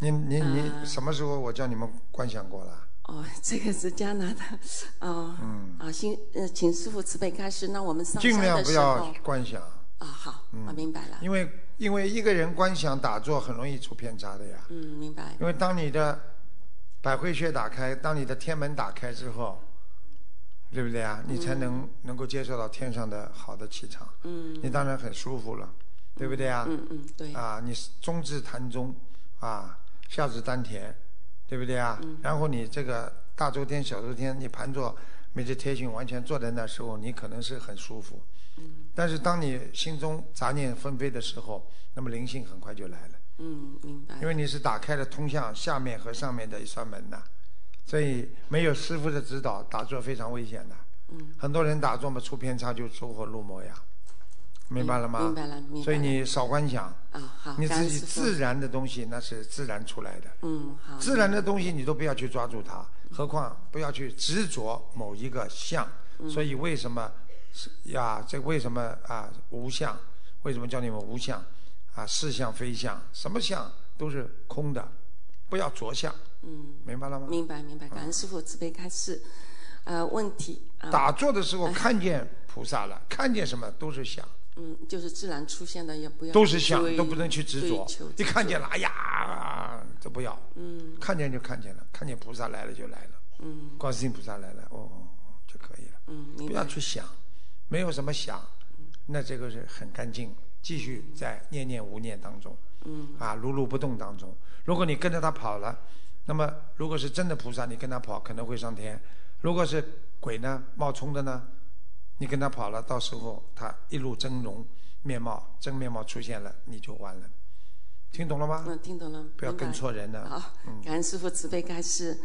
你你你什么时候我叫你们观想过了？哦，这个是加拿大，哦，嗯，啊，请呃，请师傅慈悲开示。那我们上尽量不要观想。啊，好，我明白了。因为因为一个人观想打坐很容易出偏差的呀。嗯，明白。因为当你的百会穴打开，当你的天门打开之后，对不对啊？你才能能够接受到天上的好的气场。嗯。你当然很舒服了，对不对啊？嗯嗯，对。啊，你中至檀中，啊，下至丹田，对不对啊？嗯。然后你这个大周天、小周天，你盘坐每日贴心完全坐在那时候，你可能是很舒服。但是当你心中杂念纷飞的时候，那么灵性很快就来了。嗯，明白。因为你是打开了通向下面和上面的一扇门呐，所以没有师傅的指导，打坐非常危险的。嗯。很多人打坐嘛，出偏差就走火入魔呀，明白了吗？明白了，明白了。所以你少观想。啊，好。你自己自然的东西，那是自然出来的。嗯，好。自然的东西你都不要去抓住它，何况不要去执着某一个相。所以为什么呀？这为什么啊？无相？为什么叫你们无相？啊，是相非相，什么相都是空的，不要着相。嗯，明白了吗？明白明白，感恩师傅慈悲开示。呃，问题。打坐的时候看见菩萨了，看见什么都是想。嗯，就是自然出现的，也不要。都是想，都不能去执着。一看见了，哎呀，都不要。嗯。看见就看见了，看见菩萨来了就来了。嗯。观世音菩萨来了，哦，就可以了。嗯，不要去想，没有什么想，那这个是很干净。继续在念念无念当中。嗯。啊，如如不动当中。如果你跟着他跑了。那么，如果是真的菩萨，你跟他跑可能会上天；如果是鬼呢，冒充的呢，你跟他跑了，到时候他一路真容面貌、真面貌出现了，你就完了。听懂了吗？嗯，听懂了。不要跟错人了。好，感恩师傅慈悲开示。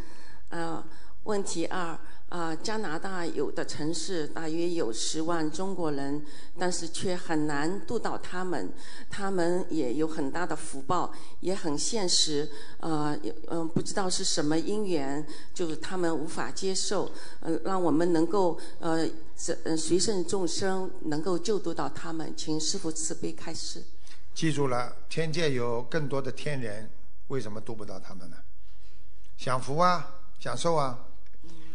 呃，问题二。啊，加拿大有的城市大约有十万中国人，但是却很难度到他们。他们也有很大的福报，也很现实。呃，嗯，不知道是什么因缘，就是他们无法接受。嗯，让我们能够呃，随随顺众生，能够救度到他们。请师父慈悲开示。记住了，天界有更多的天人，为什么度不到他们呢？享福啊，享受啊。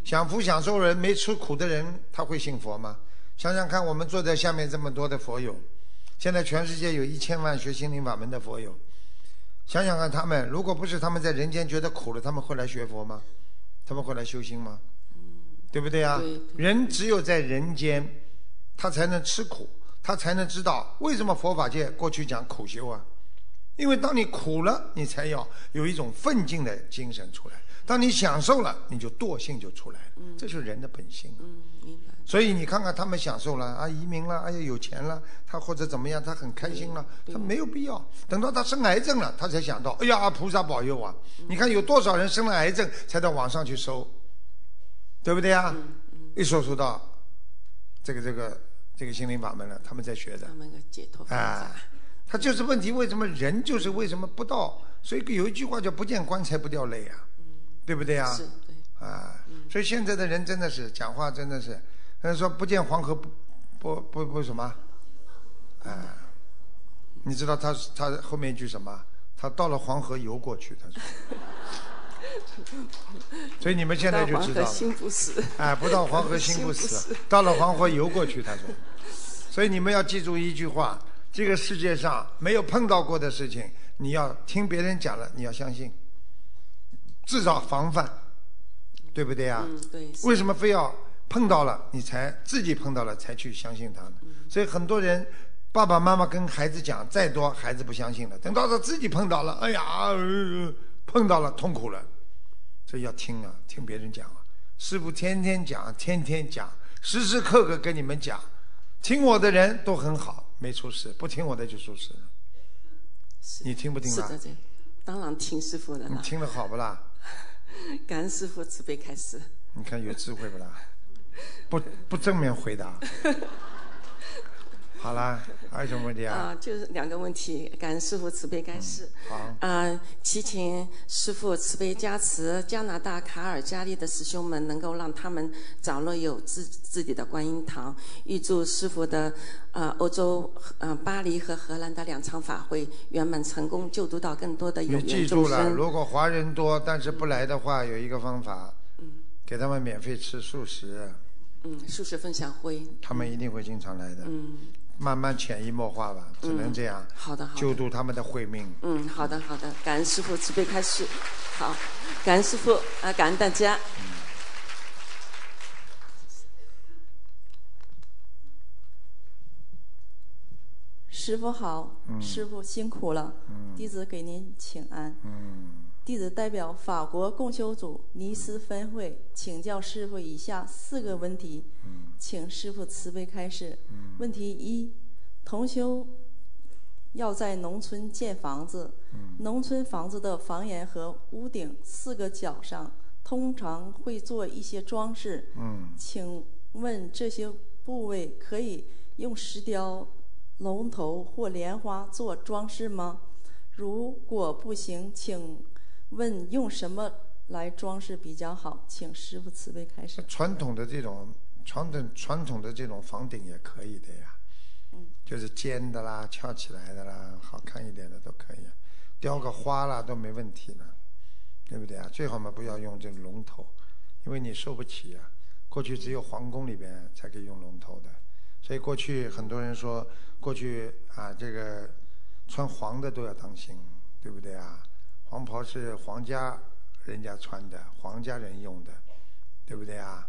享福享受人没吃苦的人，他会信佛吗？想想看，我们坐在下面这么多的佛友，现在全世界有一千万学心灵法门的佛友，想想看，他们如果不是他们在人间觉得苦了，他们会来学佛吗？他们会来修心吗？对不对啊？人只有在人间，他才能吃苦，他才能知道为什么佛法界过去讲苦修啊？因为当你苦了，你才要有一种奋进的精神出来。当你享受了，你就惰性就出来了，这是人的本性。嗯，明白。所以你看看他们享受了啊，移民了，哎呀有钱了，他或者怎么样，他很开心了，他没有必要。等到他生癌症了，他才想到，哎呀，菩萨保佑啊！你看有多少人生了癌症才到网上去收，对不对啊？一说说到这个这个这个心灵法门了，他们在学的。他们的解脱啊，他就是问题，为什么人就是为什么不到？所以有一句话叫“不见棺材不掉泪”啊。对不对啊？是，对。啊，所以现在的人真的是讲话真的是，他说不见黄河不不不不什么，啊，你知道他他后面一句什么？他到了黄河游过去，他说。所以你们现在就知道了。心不死。哎，不到黄河心不死，到了黄河游过去，他说。所以你们要记住一句话：这个世界上没有碰到过的事情，你要听别人讲了，你要相信。至少防范，对不对啊？嗯，对。为什么非要碰到了你才自己碰到了才去相信他呢？所以很多人爸爸妈妈跟孩子讲再多，孩子不相信了。等到他自己碰到了，哎呀，碰到了痛苦了。所以要听啊，听别人讲啊。师傅天天讲，天天讲，时时刻刻跟你们讲。听我的人都很好，没出事；不听我的就出事了。你听不听啊？是的，当然听师傅的。你听得好不啦？感恩师傅慈悲开示。你看有智慧不啦？不不正面回答。好啦，还有什么问题啊？啊，就是两个问题。感恩师傅慈悲开示。好。啊，祈请师傅慈悲加持加拿大卡尔加利的师兄们，能够让他们早日有自自己的观音堂。预祝师傅的呃欧洲呃巴黎和荷兰的两场法会圆满成功，救度到更多的有缘众生。你记住了，如果华人多但是不来的话，有一个方法，嗯，给他们免费吃素食。嗯，素食分享会。他们一定会经常来的。嗯。慢慢潜移默化吧，只能这样。好的，好的。救度他们的慧命。嗯，好的，好的。感恩师傅慈悲开示，好，感恩师傅啊，感恩大家。师傅好，师傅辛苦了，弟子给您请安。弟子代表法国共修组尼斯分会请教师傅以下四个问题。请师傅慈悲开示。问题一：同修要在农村建房子，农村房子的房檐和屋顶四个角上通常会做一些装饰。请问这些部位可以用石雕、龙头或莲花做装饰吗？如果不行，请问用什么来装饰比较好？请师傅慈悲开始。传统的这种传统传统的这种房顶也可以的呀，嗯，就是尖的啦、翘起来的啦，好看一点的都可以，雕个花啦都没问题的，对不对啊？最好嘛不要用这个龙头，因为你受不起呀。过去只有皇宫里边才可以用龙头的，所以过去很多人说，过去啊这个穿黄的都要当心，对不对啊？黄袍是皇家人家穿的，皇家人用的，对不对啊？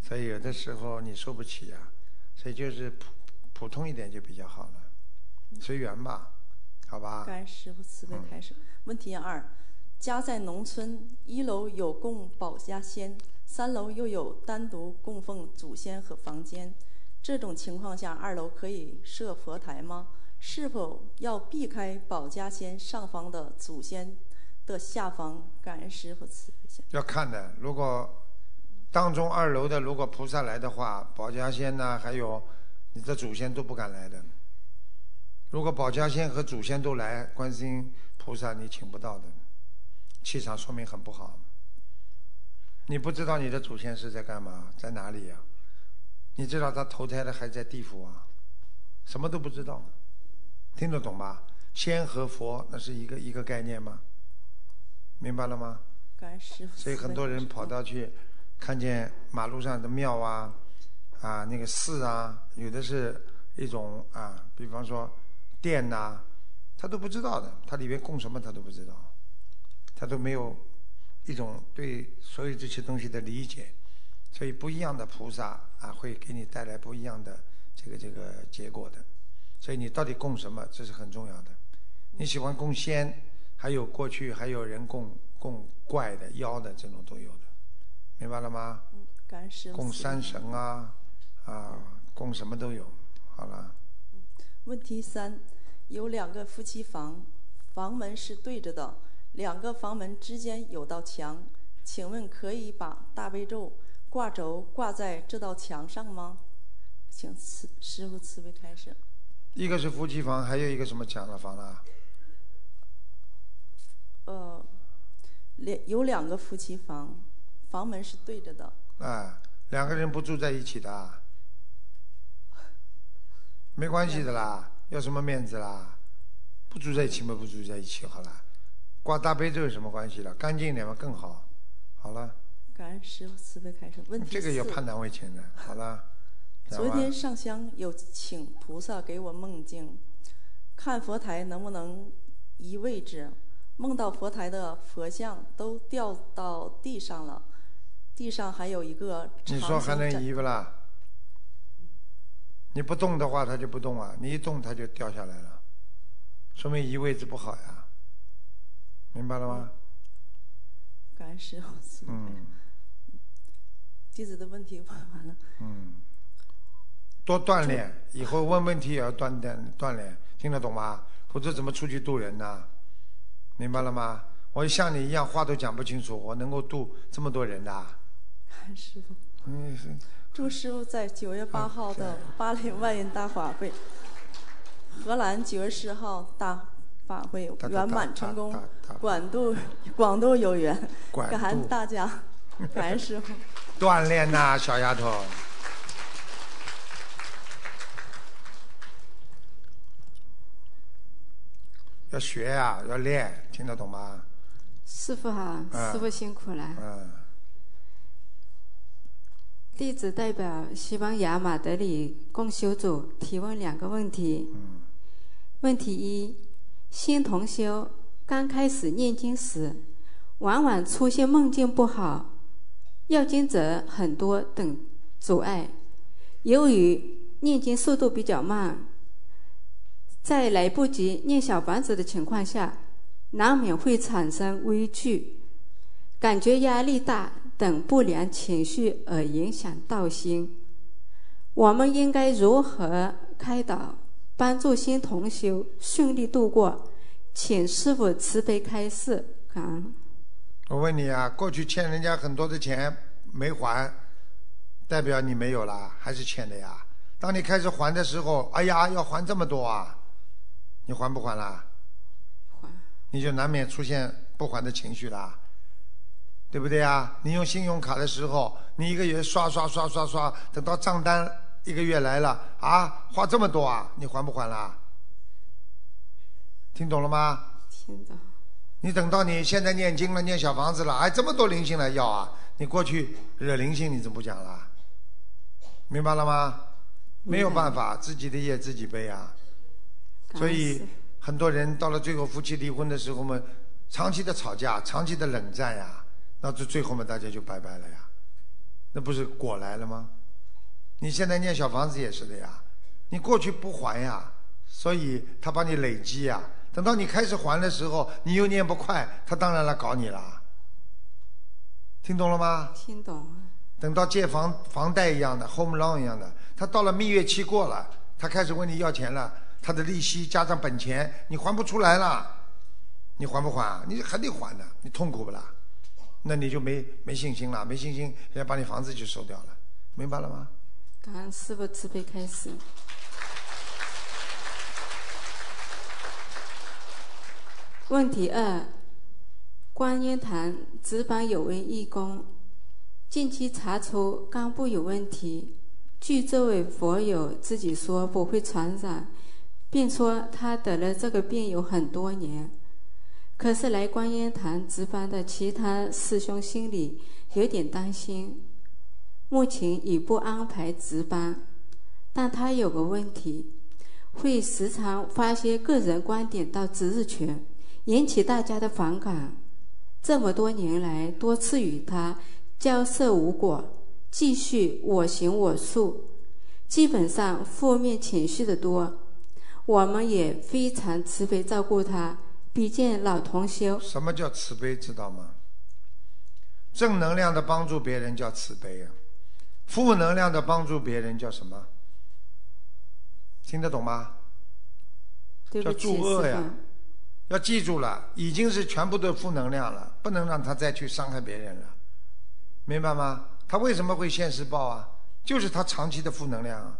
所以有的时候你受不起啊，所以就是普普通一点就比较好了，随缘吧，好吧？感恩师傅慈悲开始。问题二：家在农村，一楼有供保家仙。三楼又有单独供奉祖先和房间，这种情况下，二楼可以设佛台吗？是否要避开保家仙上方的祖先的下方？感恩师傅慈悲心。要看的，如果当中二楼的如果菩萨来的话，保家仙呢，还有你的祖先都不敢来的。如果保家仙和祖先都来，观世音菩萨你请不到的，气场说明很不好。你不知道你的祖先是在干嘛，在哪里呀？你知道他投胎的还在地府啊？什么都不知道，听得懂吗？仙和佛那是一个一个概念吗？明白了吗？所以很多人跑到去，看见马路上的庙啊，啊那个寺啊，有的是一种啊，比方说殿呐，他都不知道的，他里面供什么他都不知道，他都没有。一种对所有这些东西的理解，所以不一样的菩萨啊，会给你带来不一样的这个这个结果的。所以你到底供什么，这是很重要的。你喜欢供仙，还有过去还有人供供怪的妖的这种都有的，明白了吗？嗯，感恩供山神啊，啊，供什么都有。好了。嗯，问题三，有两个夫妻房，房门是对着的。两个房门之间有道墙，请问可以把大悲咒挂轴挂在这道墙上吗？请慈师傅慈悲开示。一个是夫妻房，还有一个什么墙的房啊？呃，两有两个夫妻房，房门是对着的。啊，两个人不住在一起的，没关系的啦，要什么面子啦？不住在一起嘛，不住在一起好了。挂大悲咒有什么关系了？干净点嘛更好。好了。感恩师父慈悲开示。问题这个要判难为情的。好了。昨天上香有请菩萨给我梦境，看佛台能不能移位置？梦到佛台的佛像都掉到地上了，地上还有一个。你说还能移不啦？你不动的话，它就不动啊；你一动，它就掉下来了，说明移位置不好呀。明白了吗？感恩师父。嗯。弟子的问题问完了。嗯。多锻炼，以后问问题也要锻炼锻炼，听得懂吗？否则怎么出去渡人呢？明白了吗？我像你一样话都讲不清楚，我能够度这么多人的？感 恩师傅。嗯。祝师傅在九月八号的巴黎万人大法会，荷兰九月十号大。法会圆满成功，广度广度有缘，感恩大家，感恩师傅。锻炼呐，小丫头。要学呀，要练，听得懂吗？师傅好，师傅辛苦了。嗯。弟子代表西班牙马德里共修组提问两个问题。嗯。问题一。新同修刚开始念经时，往往出现梦境不好、要经者很多等阻碍。由于念经速度比较慢，在来不及念小房子的情况下，难免会产生畏惧、感觉压力大等不良情绪，而影响道心。我们应该如何开导？帮助新同修顺利度过，请师傅慈悲开示。感恩。我问你啊，过去欠人家很多的钱没还，代表你没有啦，还是欠的呀？当你开始还的时候，哎呀，要还这么多啊，你还不还啦？还。你就难免出现不还的情绪啦，对不对啊？你用信用卡的时候，你一个月刷刷刷刷刷，等到账单一个月来了啊，花这么多啊，你还不还啦？听懂了吗？听懂。你等到你现在念经了，念小房子了，哎，这么多灵性来要啊！你过去惹灵性，你怎么不讲了？明白了吗？没有办法，自己的业自己背啊。所以很多人到了最后夫妻离婚的时候嘛，长期的吵架，长期的冷战呀，那这最后嘛，大家就拜拜了呀。那不是果来了吗？你现在念小房子也是的呀，你过去不还呀，所以他帮你累积呀。等到你开始还的时候，你又念不快，他当然来搞你了。听懂了吗？听懂。等到借房房贷一样的，home loan 一样的，他到了蜜月期过了，他开始问你要钱了，他的利息加上本钱，你还不出来了，你还不还？你还得还呢，你痛苦不啦？那你就没没信心了，没信心，人家把你房子就收掉了，明白了吗？感恩师傅慈悲开始。问题二：观音堂值班有位义工，近期查出肝部有问题。据这位佛友自己说不会传染，并说他得了这个病有很多年。可是来观音堂值班的其他师兄心里有点担心，目前已不安排值班。但他有个问题，会时常发些个人观点到值日群。引起大家的反感，这么多年来多次与他交涉无果，继续我行我素，基本上负面情绪的多。我们也非常慈悲照顾他，毕竟老同修。什么叫慈悲？知道吗？正能量的帮助别人叫慈悲啊，负能量的帮助别人叫什么？听得懂吗？叫助恶呀。要记住了，已经是全部的负能量了，不能让他再去伤害别人了，明白吗？他为什么会现世报啊？就是他长期的负能量，啊，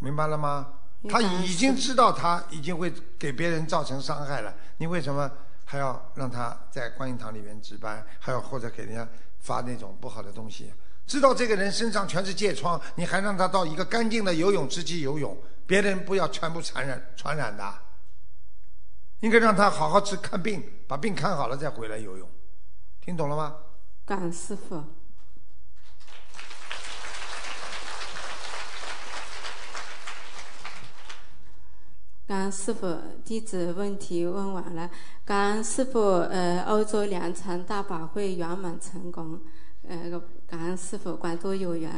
明白了吗？他已经知道他已经会给别人造成伤害了，你为什么还要让他在观音堂里面值班，还要或者给人家发那种不好的东西？知道这个人身上全是疥疮，你还让他到一个干净的游泳池去游泳，别人不要全部传染传染的。应该让他好好去看病，把病看好了再回来游泳，听懂了吗？感恩师傅。感恩师傅，弟子问题问完了。感恩师傅，呃，欧洲两场大法会圆满成功。呃，感恩师傅，广州有缘。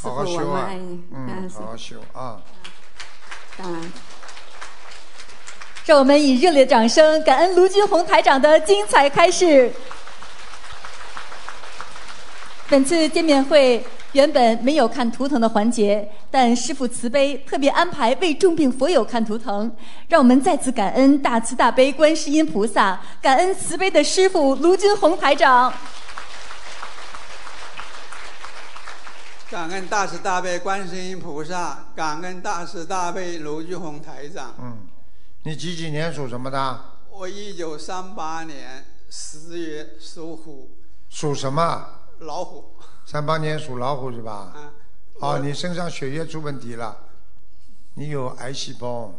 好好修啊！嗯，好好修啊！感恩。让我们以热烈掌声，感恩卢军红台长的精彩开示。本次见面会原本没有看图腾的环节，但师父慈悲，特别安排为重病佛友看图腾。让我们再次感恩大慈大悲观世音菩萨，感恩慈悲的师父卢军红台长。感恩大慈大悲观世音菩萨，感恩大慈大悲卢军红台长。嗯。你几几年属什么的？我一九三八年十月属虎。属什么？老虎。三八年属老虎是吧？啊。哦，你身上血液出问题了，你有癌细胞，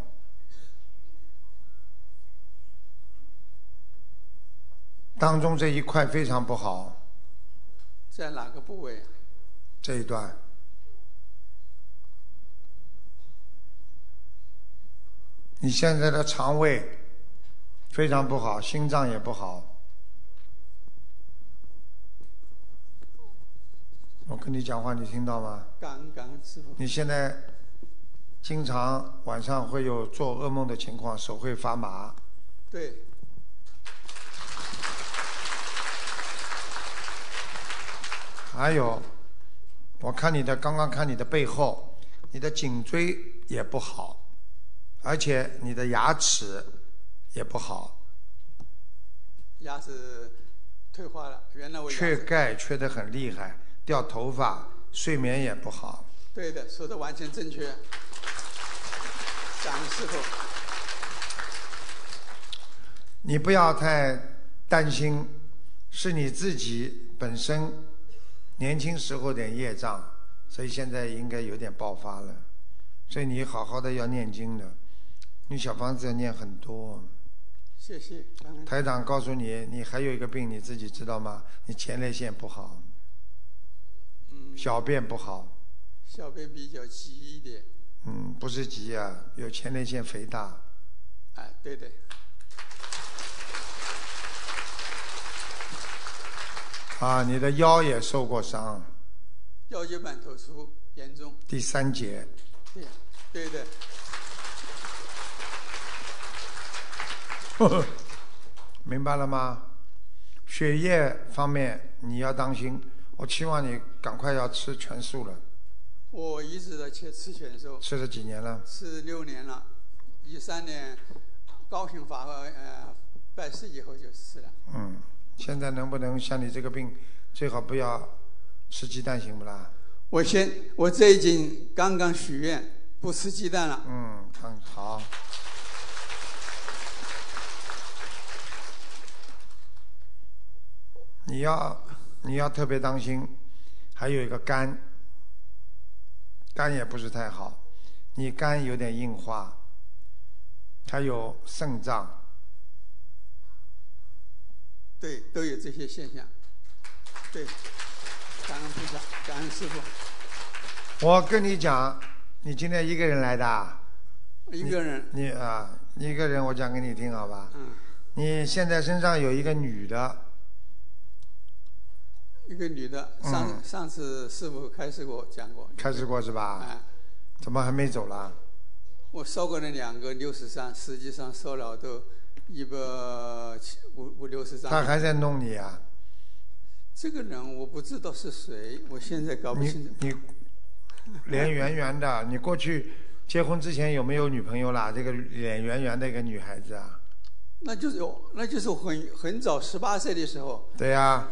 当中这一块非常不好。在哪个部位？这一段。你现在的肠胃非常不好，心脏也不好。我跟你讲话，你听到吗？感恩感恩师傅。你现在经常晚上会有做噩梦的情况，手会发麻。对。还有，我看你的刚刚看你的背后，你的颈椎也不好。而且你的牙齿也不好，牙齿退化了。原来我缺钙缺的很厉害，掉头发，睡眠也不好。对的，说的完全正确。你不要太担心，是你自己本身年轻时候点业障，所以现在应该有点爆发了。所以你好好的要念经的，你小房子要念很多。谢谢。台长告诉你，你还有一个病，你自己知道吗？你前列腺不好，嗯，小便不好。小便比较急一点。嗯，不是急啊，有前列腺肥大。哎，对的。啊，你的腰也受过伤。腰椎盘突出严重。第三节。对，对的。明白了吗？血液方面你要当心，我期望你赶快要吃全素了。我一直在吃吃全素。吃了几年了？吃六年了，一三年高兴法会呃拜师以后就吃了。嗯，现在能不能像你这个病，最好不要吃鸡蛋，行不啦？我先，我最近刚刚许愿不吃鸡蛋了。嗯，很好。你要你要特别当心，还有一个肝，肝也不是太好，你肝有点硬化，还有肾脏，对，都有这些现象。对，感恩菩萨，感恩师傅。我跟你讲，你今天一个人来的啊？一个人。你啊，一个人，我讲给你听，好吧？嗯。你现在身上有一个女的，一个女的，上、嗯上次师傅开始给我讲过。开始过是吧？哎，怎么还没走啦？我烧过那两个六十三，实际上烧了都一百七五五六十张。他还在弄你啊？这个人我不知道是谁，我现在搞不清楚。你你脸圆圆的，你过去结婚之前有没有女朋友啦？这个脸圆圆的一个女孩子啊？那就是有，那就是很很早十八岁的时候。对呀、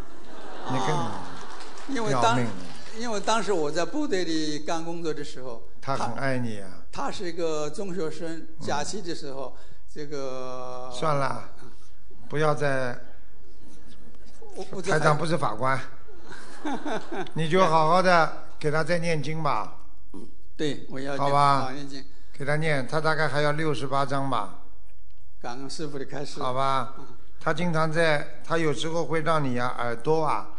你跟因为当因为当时我在部队里干工作的时候，他很爱你啊。他是一个中学生，假期的时候，这个算了，不要再。台长不是法官，你就好好的给他再念经吧。对，我要好吧好念经，给他念，他大概还要六十八章吧，感恩师傅的开始。好吧？他经常在，他有时候会让你啊耳朵啊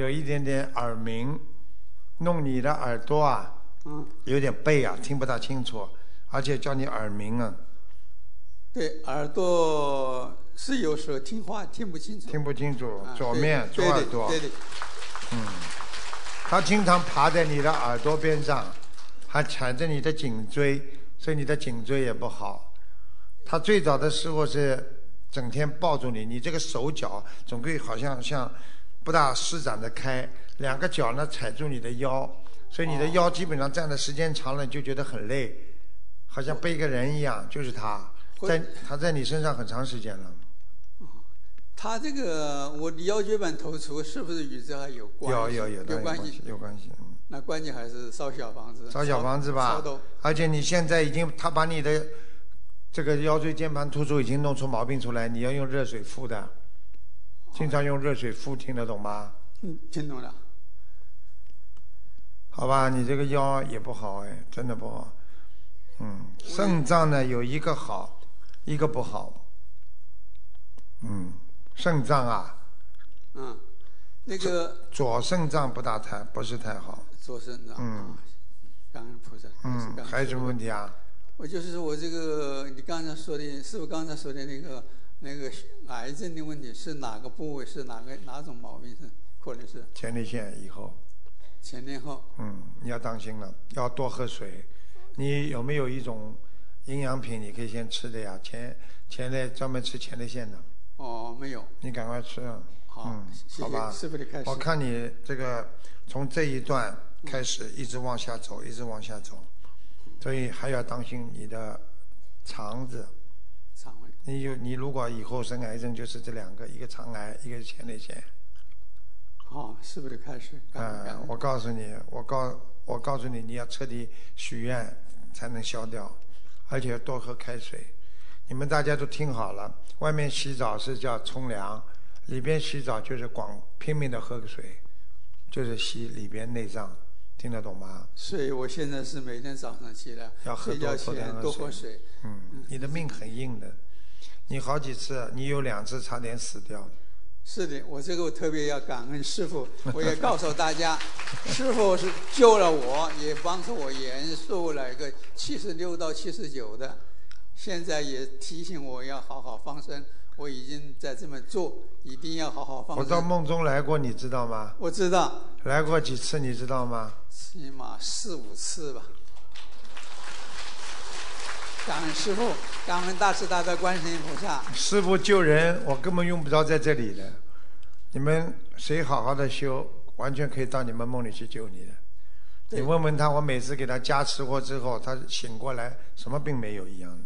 有一点点耳鸣，弄你的耳朵啊嗯，有点背啊听不大清楚，而且叫你耳鸣啊，对，耳朵是有时候听话听不清楚。听不清楚啊，左面对左耳朵，对的，对。嗯，他经常爬在你的耳朵边上，还缠着你的颈椎，所以你的颈椎也不好。他最早的时候是整天抱住你，你这个手脚总归好像像不大施展得开，两个脚呢踩住你的腰，所以你的腰基本上站的时间长了你就觉得很累，好像背个人一样，就是他，在他在你身上很长时间了。他这个我的腰椎板突出是不是与这还有关系？有有有有关系有关系。嗯那关键还是烧小房子。烧小房子吧。而且你现在已经，他把你的这个腰椎间盘突出已经弄出毛病出来，你要用热水敷的，经常用热水敷，听得懂吗？嗯，听懂了。好吧，你这个腰也不好哎，真的不好。嗯，肾脏呢有一个好，一个不好。嗯，肾脏啊，嗯，那个左肾脏不大太不是太好。左肾脏。嗯感恩菩萨。嗯，还有什么问题啊？我就是说我这个你刚才说的，师傅刚才说的那个那个癌症的问题是哪个部位？是哪个哪种毛病？是可能是前列腺以后。前年后。嗯，你要当心了，要多喝水。你有没有一种营养品你可以先吃的呀？前前列专门吃前列腺的，哦，没有。你赶快吃。好嗯，谢谢好吧。师傅的开始我看你这个从这一段开始一直往下走，一直往下走，所以还要当心你的肠子。你有你如果以后生癌症，就是这两个，一个肠癌，一个前列腺。好，是不是开始。嗯，我告诉你，我告我告诉你，你要彻底许愿才能消掉，而且要多喝开水。你们大家都听好了，外面洗澡是叫冲凉，里边洗澡就是光拼命的喝水，就是洗里边内脏，听得懂吗？所以我现在是每天早上起来要喝多喝点多喝水水。嗯，你的命很硬的，你好几次，你有两次差点死掉。是的，我这个我特别要感恩师傅，我也告诉大家，师傅是救了我，也帮助我延寿了一个七十六到七十九的，现在也提醒我要好好放生，我已经在这么做，一定要好好放生。我到梦中来过，你知道吗？我知道，来过几次，你知道吗？起码四五次吧。感恩师傅，感恩大慈大悲观世音菩萨。师傅救人，我根本用不着在这里的。你们谁好好的修，完全可以到你们梦里去救你的。你问问他，我每次给他加持过之后，他醒过来，什么病没有一样的，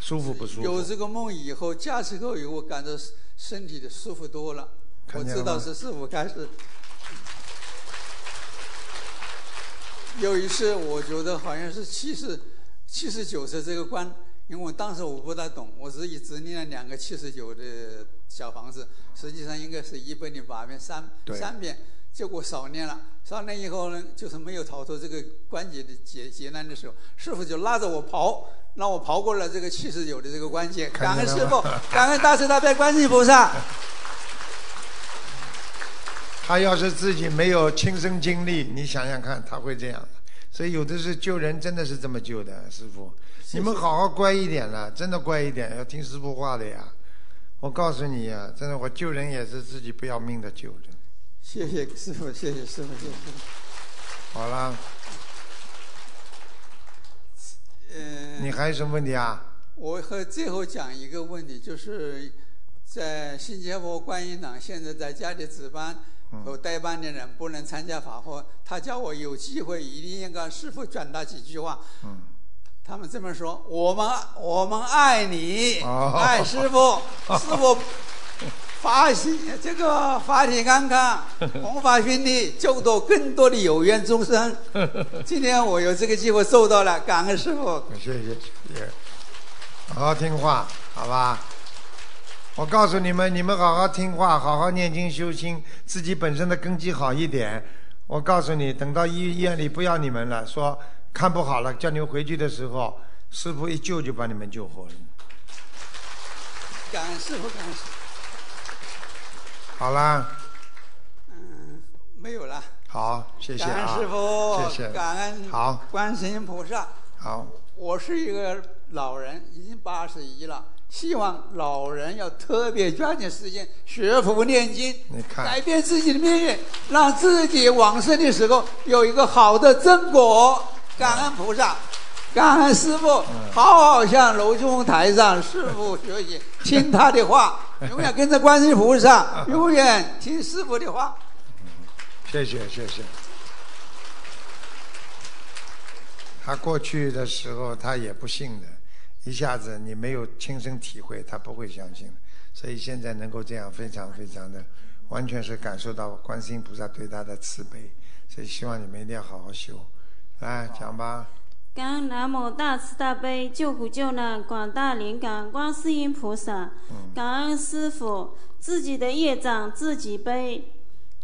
舒服不舒服？有这个梦以后，加持后以后，我感到身体的舒服多了。我知道是师傅开始。有一次，我觉得好像是七十七十九次这个关，因为我当时我不大懂，我是一直念了两个七十九的小房子，实际上应该是一百零八遍三三遍，结果少念了。少念以后呢，就是没有逃脱这个关节的劫劫难的时候，师傅就拉着我跑，让我跑过了这个七十九的这个关节。感恩师傅，感恩大慈大悲观世音菩萨。他要是自己没有亲身经历，你想想看，他会这样的。所以有的是救人，真的是这么救的，师傅。你们好好乖一点了，真的乖一点，要听师傅话的呀。我告诉你呀，真的，我救人也是自己不要命的救的。谢谢师傅，谢谢师傅，谢谢。好了，呃，你还有什么问题啊？我和最后讲一个问题，就是在新加坡观音堂，现在在家里值班和代班的人不能参加法会，他叫我有机会一定要跟师傅转达几句话。嗯他们这么说：我们我们爱你，哦爱师傅，师傅法喜这个法体安康，弘法顺利，救度更多的有缘众生。今天我有这个机会受到了，感恩师傅。谢谢谢谢，好好听话，好吧？我告诉你们，你们好好听话，好好念经修心，自己本身的根基好一点。我告诉你，等到医医院里不要你们了，说看不好了，叫你们回去的时候，师傅一救就把你们救活了。感恩师傅，感恩师傅。好啦，嗯没有了。好，谢谢啊，感恩师傅，谢谢，感恩好，观世音菩萨。好，我是一个老人，已经八十一了，希望老人要特别抓紧时间学佛念经，你看改变自己的命运，让自己往生的时候有一个好的正果。感恩菩萨，感恩师傅，嗯好好向楼中台上师傅学习，听他的话，永远跟着观世音菩萨，永远听师傅的话。谢谢谢谢。他过去的时候他也不信的，一下子你没有亲身体会，他不会相信的。所以现在能够这样，非常非常的，完全是感受到观世音菩萨对他的慈悲。所以希望你们一定要好好修。来讲吧，感恩南无大慈大悲救苦救难广大灵感观世音菩萨，感恩师傅，自己的业障自己背，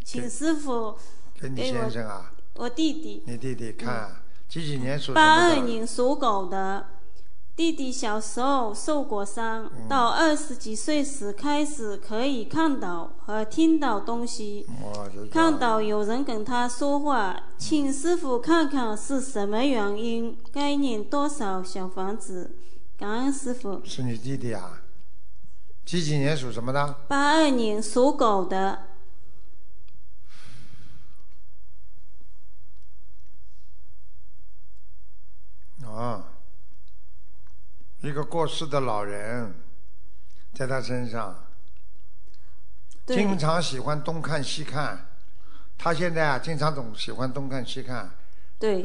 请师傅跟你给我先生啊，我弟弟你弟弟看啊几几年属什八二？年属狗的，弟弟小时候受过伤，到二十几岁时开始可以看到和听到东西，看到有人跟他说话，请师傅看看是什么原因，该念多少小房子？感恩师傅。是你弟弟啊？几几年属什么的？八二年属狗的，啊，一个过世的老人，在他身上，经常喜欢东看西看。他现在啊，经常总喜欢东看西看，对，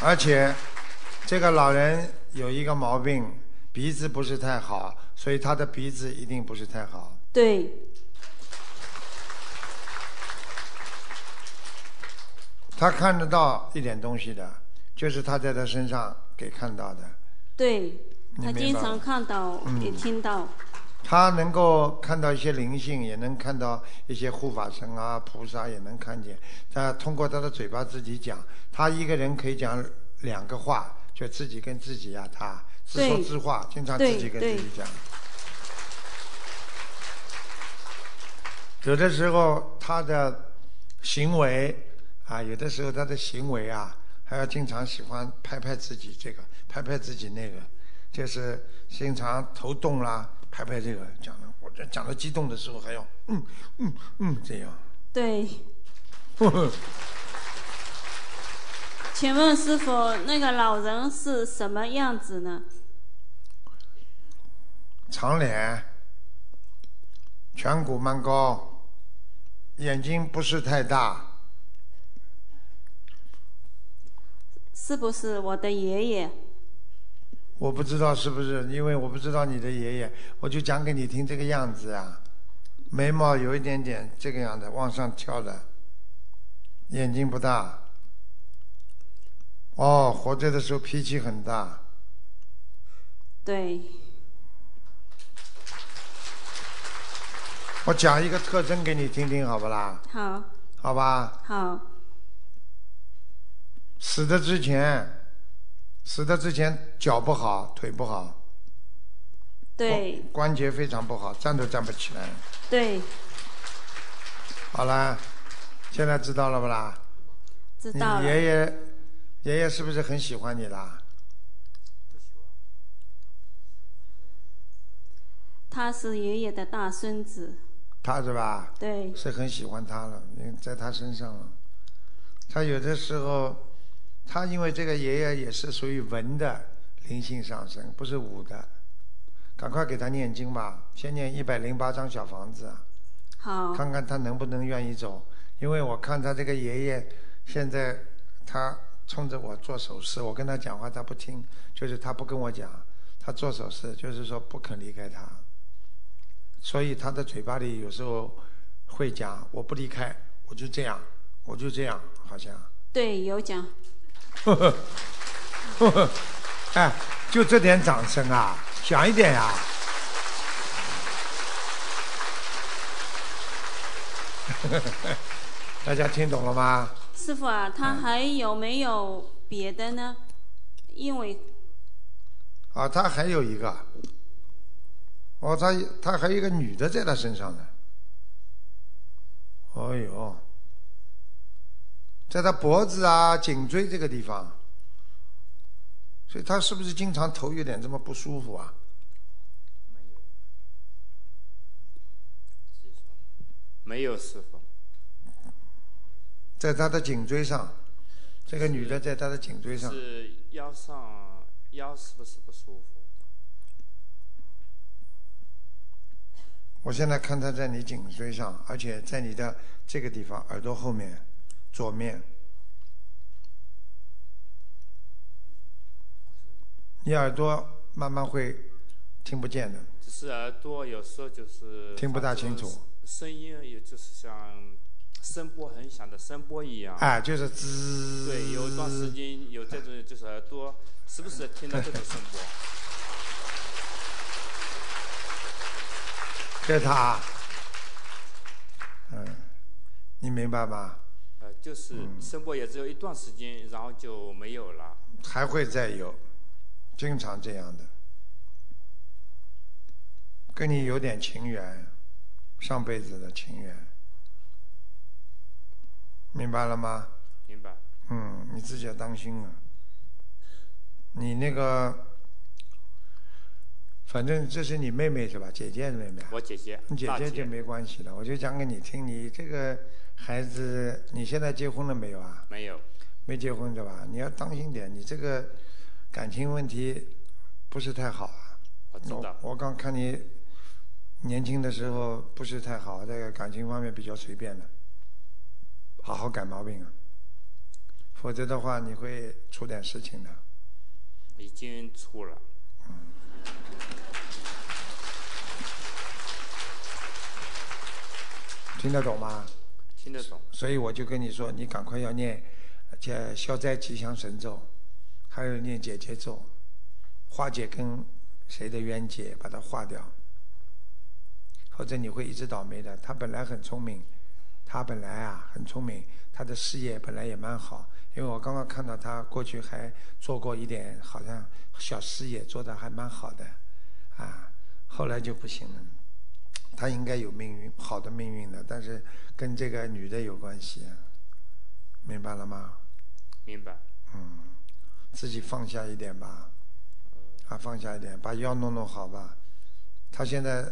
而且这个老人有一个毛病，鼻子不是太好，所以他的鼻子一定不是太好。对，他看得到一点东西的，就是他在他身上给看到的。对，他经常看到嗯也听到。他能够看到一些灵性，也能看到一些护法神啊、菩萨，也能看见。他通过他的嘴巴自己讲，他一个人可以讲两个话，就自己跟自己呀、他自说自话，经常自己跟自己讲。有的时候他的行为啊，有的时候他的行为啊，还要经常喜欢拍拍自己这个，拍拍自己那个，就是经常头动啦，拍拍这个，讲的我这讲的激动的时候还要嗯嗯嗯这样。对，请问师傅，那个老人是什么样子呢？长脸，颧骨蛮高，眼睛不是太大，是不是我的爷爷？我不知道是不是，因为我不知道你的爷爷，我就讲给你听这个样子啊。眉毛有一点点这个样的，往上翘的，眼睛不大。哦，活着的时候脾气很大，对，我讲一个特征给你听听，好不啦？好，好吧，好，死的之前，死的之前脚不好，腿不好，对，关节非常不好，站都站不起来。对，好了，现在知道了不啦？知道了。你爷爷，爷爷是不是很喜欢你啦？他是爷爷的大孙子。他是吧？对是很喜欢他了，因为在他身上了。他有的时候，他因为这个爷爷也是属于文的灵性上升，不是武的。赶快给他念经吧，先念一百零八张小房子，好，看看他能不能愿意走。因为我看他这个爷爷现在他冲着我做手势，我跟他讲话他不听，就是他不跟我讲，他做手势就是说不肯离开他。所以他的嘴巴里有时候会讲我不离开，我就这样，我就这样，好像。对，有讲。呵呵呵呵，哎，就这点掌声啊，响一点呀、大家听懂了吗？师傅啊，他还有没有别的呢？因为啊，他还有一个，哦，他他还有一个女的在他身上呢。哎呦，在他脖子啊、颈椎这个地方，所以他是不是经常头有点这么不舒服啊？没有没有师傅，在他的颈椎上，这个女的在他的颈椎上，是腰上腰是不是不舒服？我现在看他在你颈椎上，而且在你的这个地方，耳朵后面，左面。你耳朵慢慢会听不见的，只是耳朵有时候就是听不大清楚，声音也就是像声波很响的声波一样。哎，就是滋。对，有一段时间有这种就是耳朵时不时听到这种声波。这是他，嗯，你明白吗？呃，就是嗯声波也只有一段时间，然后就没有了。还会再有，经常这样的，跟你有点情缘，上辈子的情缘，明白了吗？明白。嗯，你自己要当心啊。你那个，反正这是你妹妹是吧？姐姐的妹妹啊。我姐姐你姐姐就没关系了，我就讲给你听。你这个孩子，你现在结婚了没有啊？没有，没结婚对吧？你要当心点，你这个感情问题不是太好啊。我知道，我刚看你年轻的时候不是太好，在感情方面比较随便的，好好改毛病啊，否则的话你会出点事情的。已经出了。听得懂吗？听得懂。所以我就跟你说，你赶快要念这消灾吉祥神咒，还有念解结咒，化解跟谁的冤结，把它化掉。否则你会一直倒霉的。他本来很聪明，他本来啊很聪明，他的事业本来也蛮好。因为我刚刚看到他过去还做过一点好像小事业，做的还蛮好的，啊，后来就不行了。他应该有命运好的命运的，但是跟这个女的有关系，明白了吗？明白。嗯，自己放下一点吧，啊，放下一点，把腰弄弄好吧。他现在，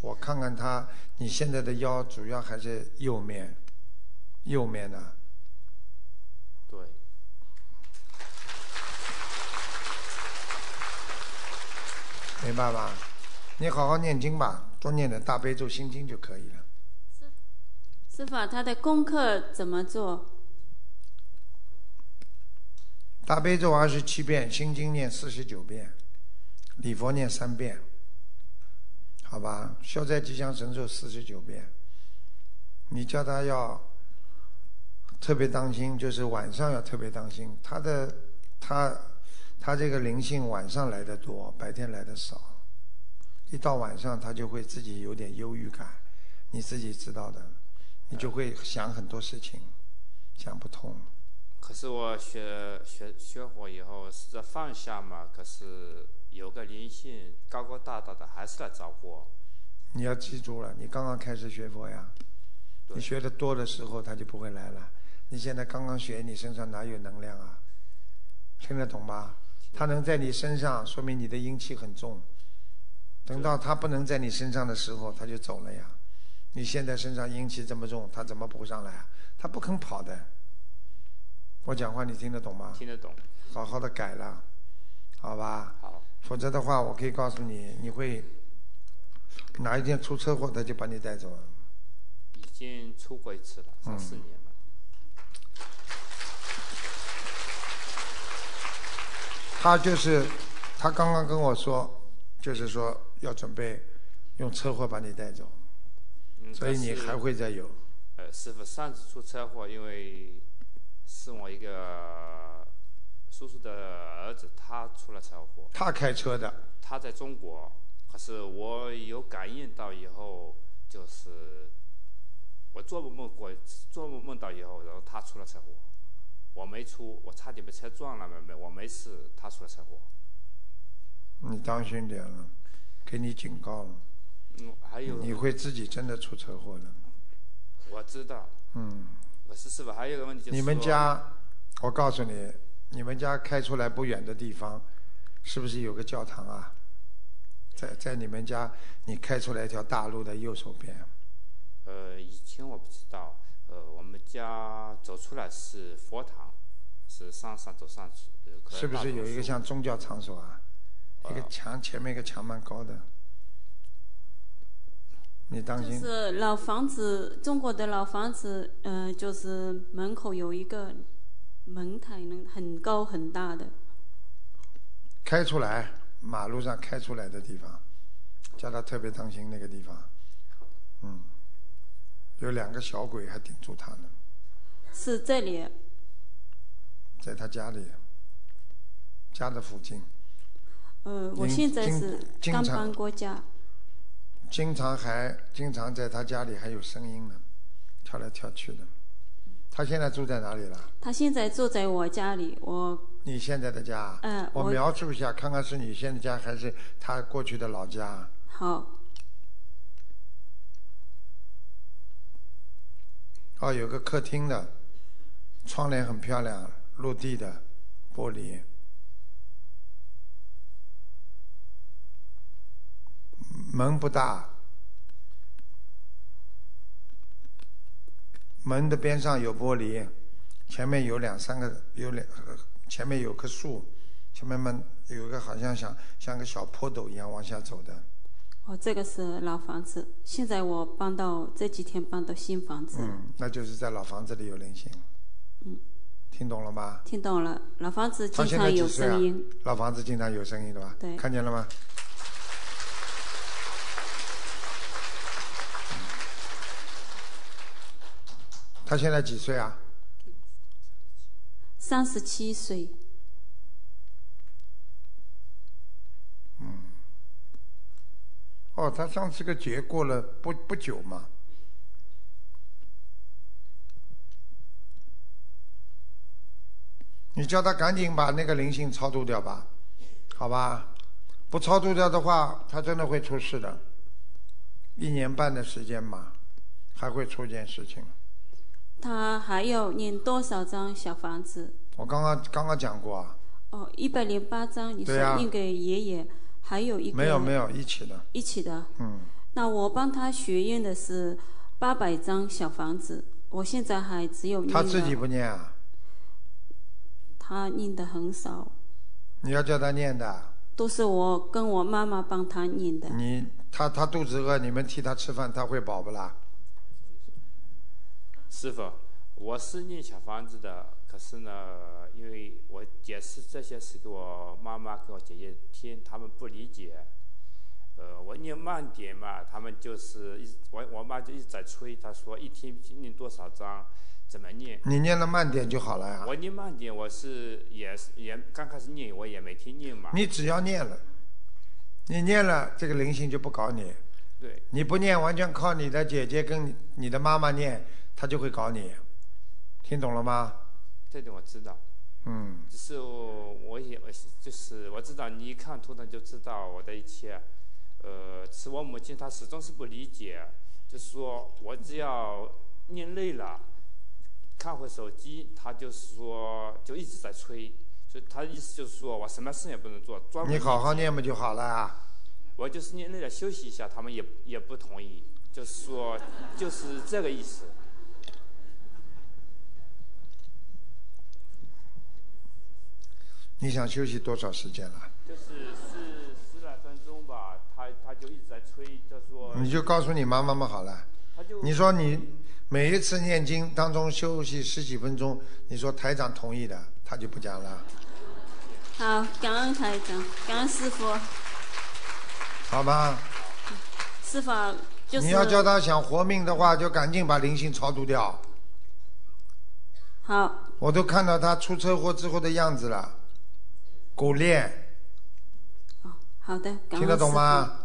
我看看他，你现在的腰主要还是右面，右面的。对。明白吧？你好好念经吧，多念点大悲咒、心经就可以了。师傅，他的功课怎么做？大悲咒二十七遍，心经念四十九遍，礼佛念三遍，好吧？消灾吉祥神咒四十九遍。你叫他要特别当心，就是晚上要特别当心。他的他他这个灵性晚上来的多，白天来的少。一到晚上，他就会自己有点忧郁感，你自己知道的，你就会想很多事情，想不通。可是我学学学佛以后，试着放下嘛。可是有个灵性高高大大的，还是来找我。你要记住了，你刚刚开始学佛呀，你学的多的时候，他就不会来了。你现在刚刚学，你身上哪有能量啊？听得懂吗？他能在你身上，说明你的阴气很重。等到他不能在你身上的时候，他就走了呀。你现在身上阴气这么重，他怎么补上来啊？他不肯跑的。我讲话你听得懂吗？听得懂。好好的改了，好吧？好。否则的话，我可以告诉你，你会哪一天出车祸，他就把你带走了。已经出过一次了，三四年了。他就是，他刚刚跟我说，就是说。要准备用车祸把你带走，所以你还会再有。呃，师傅，上次出车祸，因为是我一个叔叔的儿子，他出了车祸。他开车的。他在中国，可是我有感应到以后，就是我做梦梦过，做梦梦到以后，然后他出了车祸，我没出，我差点被车撞了，没没，我没事，他出了车祸。你当心点了。给你警告了，嗯，还有你会自己真的出车祸的。我知道。嗯。我是师傅，还有个问题就是你们家，我告诉你，你们家开出来不远的地方，是不是有个教堂啊？在在你们家，你开出来一条大路的右手边。呃，以前我不知道，呃，我们家走出来是佛堂，是上上走上去。是不是有一个像宗教场所啊？一个墙前面一个墙蛮高的，你当心。就是老房子，中国的老房子，嗯，就是门口有一个门台，能很高很大的。开出来，马路上开出来的地方，叫他特别当心那个地方。嗯，有两个小鬼还顶住他呢。是这里。在他家里，家的附近。呃，我现在是刚搬过家。经常还经常在他家里还有声音呢，跳来跳去的。他现在住在哪里了？他现在住在我家里，我。你现在的家？嗯。我描述一下，看看是你现在家还是他过去的老家。好。哦，有个客厅的，窗帘很漂亮，落地的玻璃。门不大，门的边上有玻璃，前面有两三个，有两，前面有棵树，前面门有一个好像像像个小坡斗一样往下走的。哦，这个是老房子，现在我搬到这几天搬到新房子。嗯，那就是在老房子里有灵性。嗯，听懂了吗？听懂了，老房子经常有声音。老房子经常有声音的吧？对。看见了吗？他现在几岁啊？三十七岁。嗯哦，他上次个节过了不不久嘛。你叫他赶紧把那个灵性超度掉吧，好吧？不超度掉的话，他真的会出事的。一年半的时间嘛，还会出件事情。他还要念多少张小房子？我刚刚刚刚讲过啊。哦，一百零八张，你说念给爷爷，还有一个没有没有一起的。一起的。嗯，那我帮他许愿的是八百张小房子，我现在还只有念他自己不念啊？他念的很少，你要叫他念的。都是我跟我妈妈帮他念的。你他他肚子饿，你们替他吃饭，他会饱不啦？师傅，我是念小房子的，可是呢，因为我解释这些事给我妈妈、给我姐姐听，他们不理解。呃，我念慢点嘛，他们就是一直我我妈就一直在催，她说一天念多少章，怎么念？你念的慢点就好了呀。我念慢点，我是也是也刚开始念，我也没听念嘛。你只要念了，你念了，这个灵性就不搞你。对。你不念，完全靠你的姐姐跟你你的妈妈念，她就会搞你。听懂了吗？这点我知道。嗯，只是我我也我就是我知道，你一看图腾就知道我的一切。呃，是我母亲她始终是不理解，就是说我只要念累了，看会手机，她就是说就一直在催，所以她的意思就是说我什么事也不能做，专门你好好念不就好了啊？我就是念累了休息一下，他们也也不同意，就是说就是这个意思。你想休息多少时间了？就是十十来分钟吧，他他就一直在催，他说你就告诉你妈妈们好了他就。你说你每一次念经当中休息十几分钟，你说台长同意的，他就不讲了，好，感恩台长，感恩师傅，好吧？师傅就是你要叫他想活命的话，就赶紧把灵性超度掉。好，我都看到他出车祸之后的样子了，狗链，好的，听得懂吗？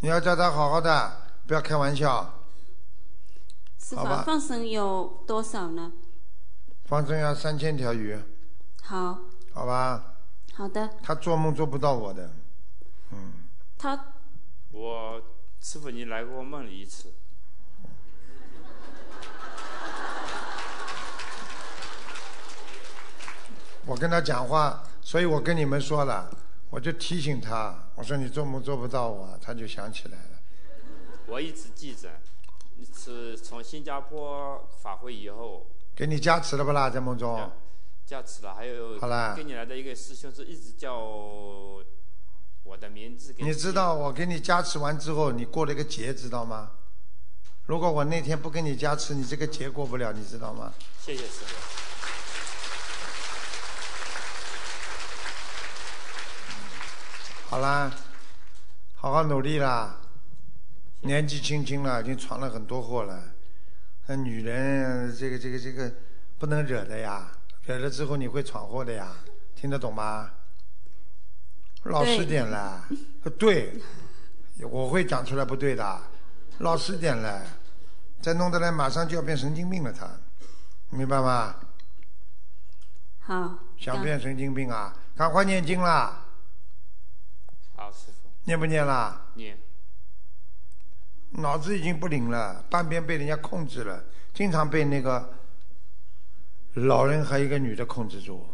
你要叫他好好的，不要开玩笑。傅？师傅放生有多少呢？放生要三千条鱼，好，好吧？好的，他做梦做不到我的，嗯，他我师傅你来过我梦里一次，我跟他讲话，所以我跟你们说了，我就提醒他，我说你做梦做不到我，他就想起来了。我一直记着，是从新加坡法会以后给你加持了不啦？在梦中，加持了，还有好啦跟你来的一个师兄是一直叫我的名字给你知道我给你加持完之后，你过了一个节，知道吗？如果我那天不跟你加持，你这个节过不了，你知道吗？谢谢师傅。好啦，好好努力啦。年纪轻轻了，已经闯了很多祸了。那女人，这个这个这个不能惹的呀，惹了之后你会闯祸的呀，听得懂吗？老实点啦，对，我会讲出来不对的，老实点嘞，再弄得来马上就要变神经病了，他，明白吗？好，想变神经病啊？赶快念经啦。念不念啦？念。脑子已经不灵了，半边被人家控制了，经常被那个老人和一个女的控制住。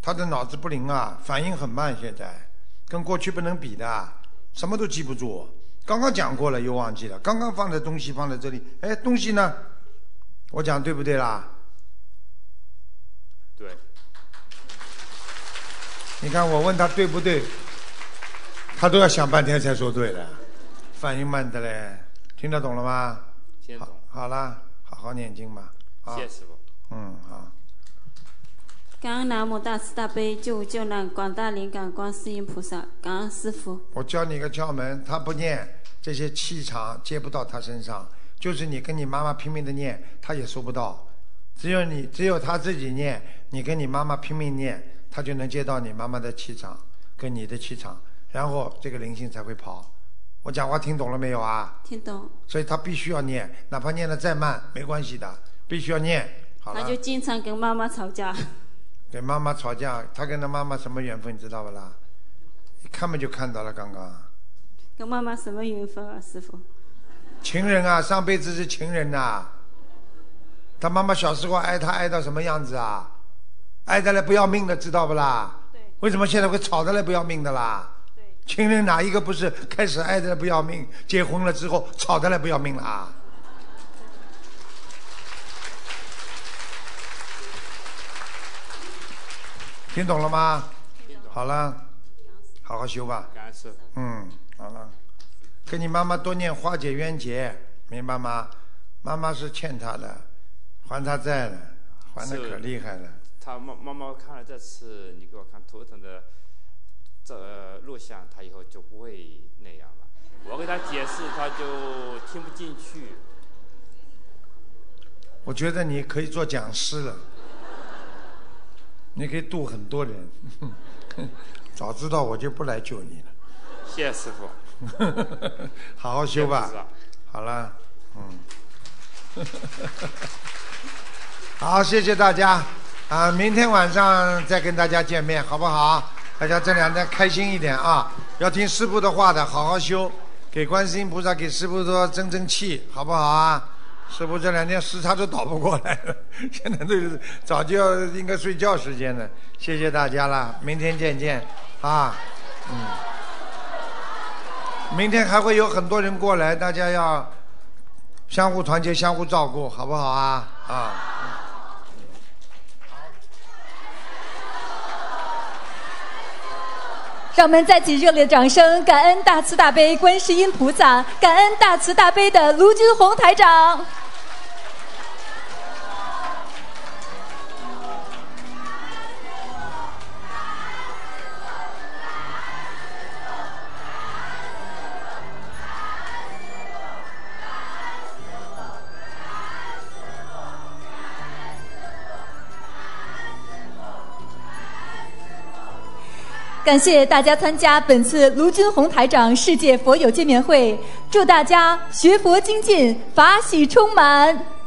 他的脑子不灵啊，反应很慢，现在跟过去不能比的，什么都记不住。刚刚讲过了，又忘记了。刚刚放的东西放在这里，哎，东西呢？我讲对不对啦？对。你看我问他对不对，他都要想半天才说对的，反应慢的嘞，听得懂了吗？听得懂。好啦，好好念经吧。啊谢谢师傅。嗯，好。感恩南无大慈大悲救苦救难广大灵感观世音菩萨，感恩师傅。我教你一个窍门，他不念，这些气场接不到他身上，就是你跟你妈妈拼命的念，他也收不到。只有你，只有他自己念，你跟你妈妈拼命念，他就能接到你妈妈的气场跟你的气场，然后这个灵性才会跑。我讲话听懂了没有啊？听懂。所以他必须要念，哪怕念的再慢没关系的，必须要念。好了。他就经常跟妈妈吵架。跟妈妈吵架，他跟他妈妈什么缘分，你知道不啦？一看嘛就看到了，刚刚。跟妈妈什么缘分啊，师傅？情人啊，上辈子是情人呐。他妈妈小时候爱他爱到什么样子啊？爱的来不要命的，知道不啦？对。为什么现在会吵得来不要命的啦？对。情人哪一个不是开始爱的不要命，结婚了之后吵得来不要命了啊？听懂了吗？好了，好好修吧。嗯，好了，跟你妈妈多念化解冤结，明白吗？妈妈是欠他的，还他债了，还的可厉害了。他妈妈妈看了这次你给我看头疼的这录像，他以后就不会那样了。我给他解释，他就听不进去。我觉得你可以做讲师了。你可以渡很多人，早知道我就不来救你了。谢 谢师傅，好好修吧。好了，嗯，好，谢谢大家啊！明天晚上再跟大家见面，好不好？大家这两天开心一点啊！要听师傅的话的，好好修，给观世音菩萨、给师傅多争争气，好不好啊？师傅这两天时差都倒不过来了，现在都是早就要应该睡觉时间了。谢谢大家了，明天见见啊，嗯，明天还会有很多人过来，大家要相互团结、相互照顾，好不好啊？啊。让我们再起热烈的掌声，感恩大慈大悲观世音菩萨，感恩大慈大悲的卢军宏台长。感谢大家参加本次卢军红台长世界佛友见面会，祝大家学佛精进，法喜充满。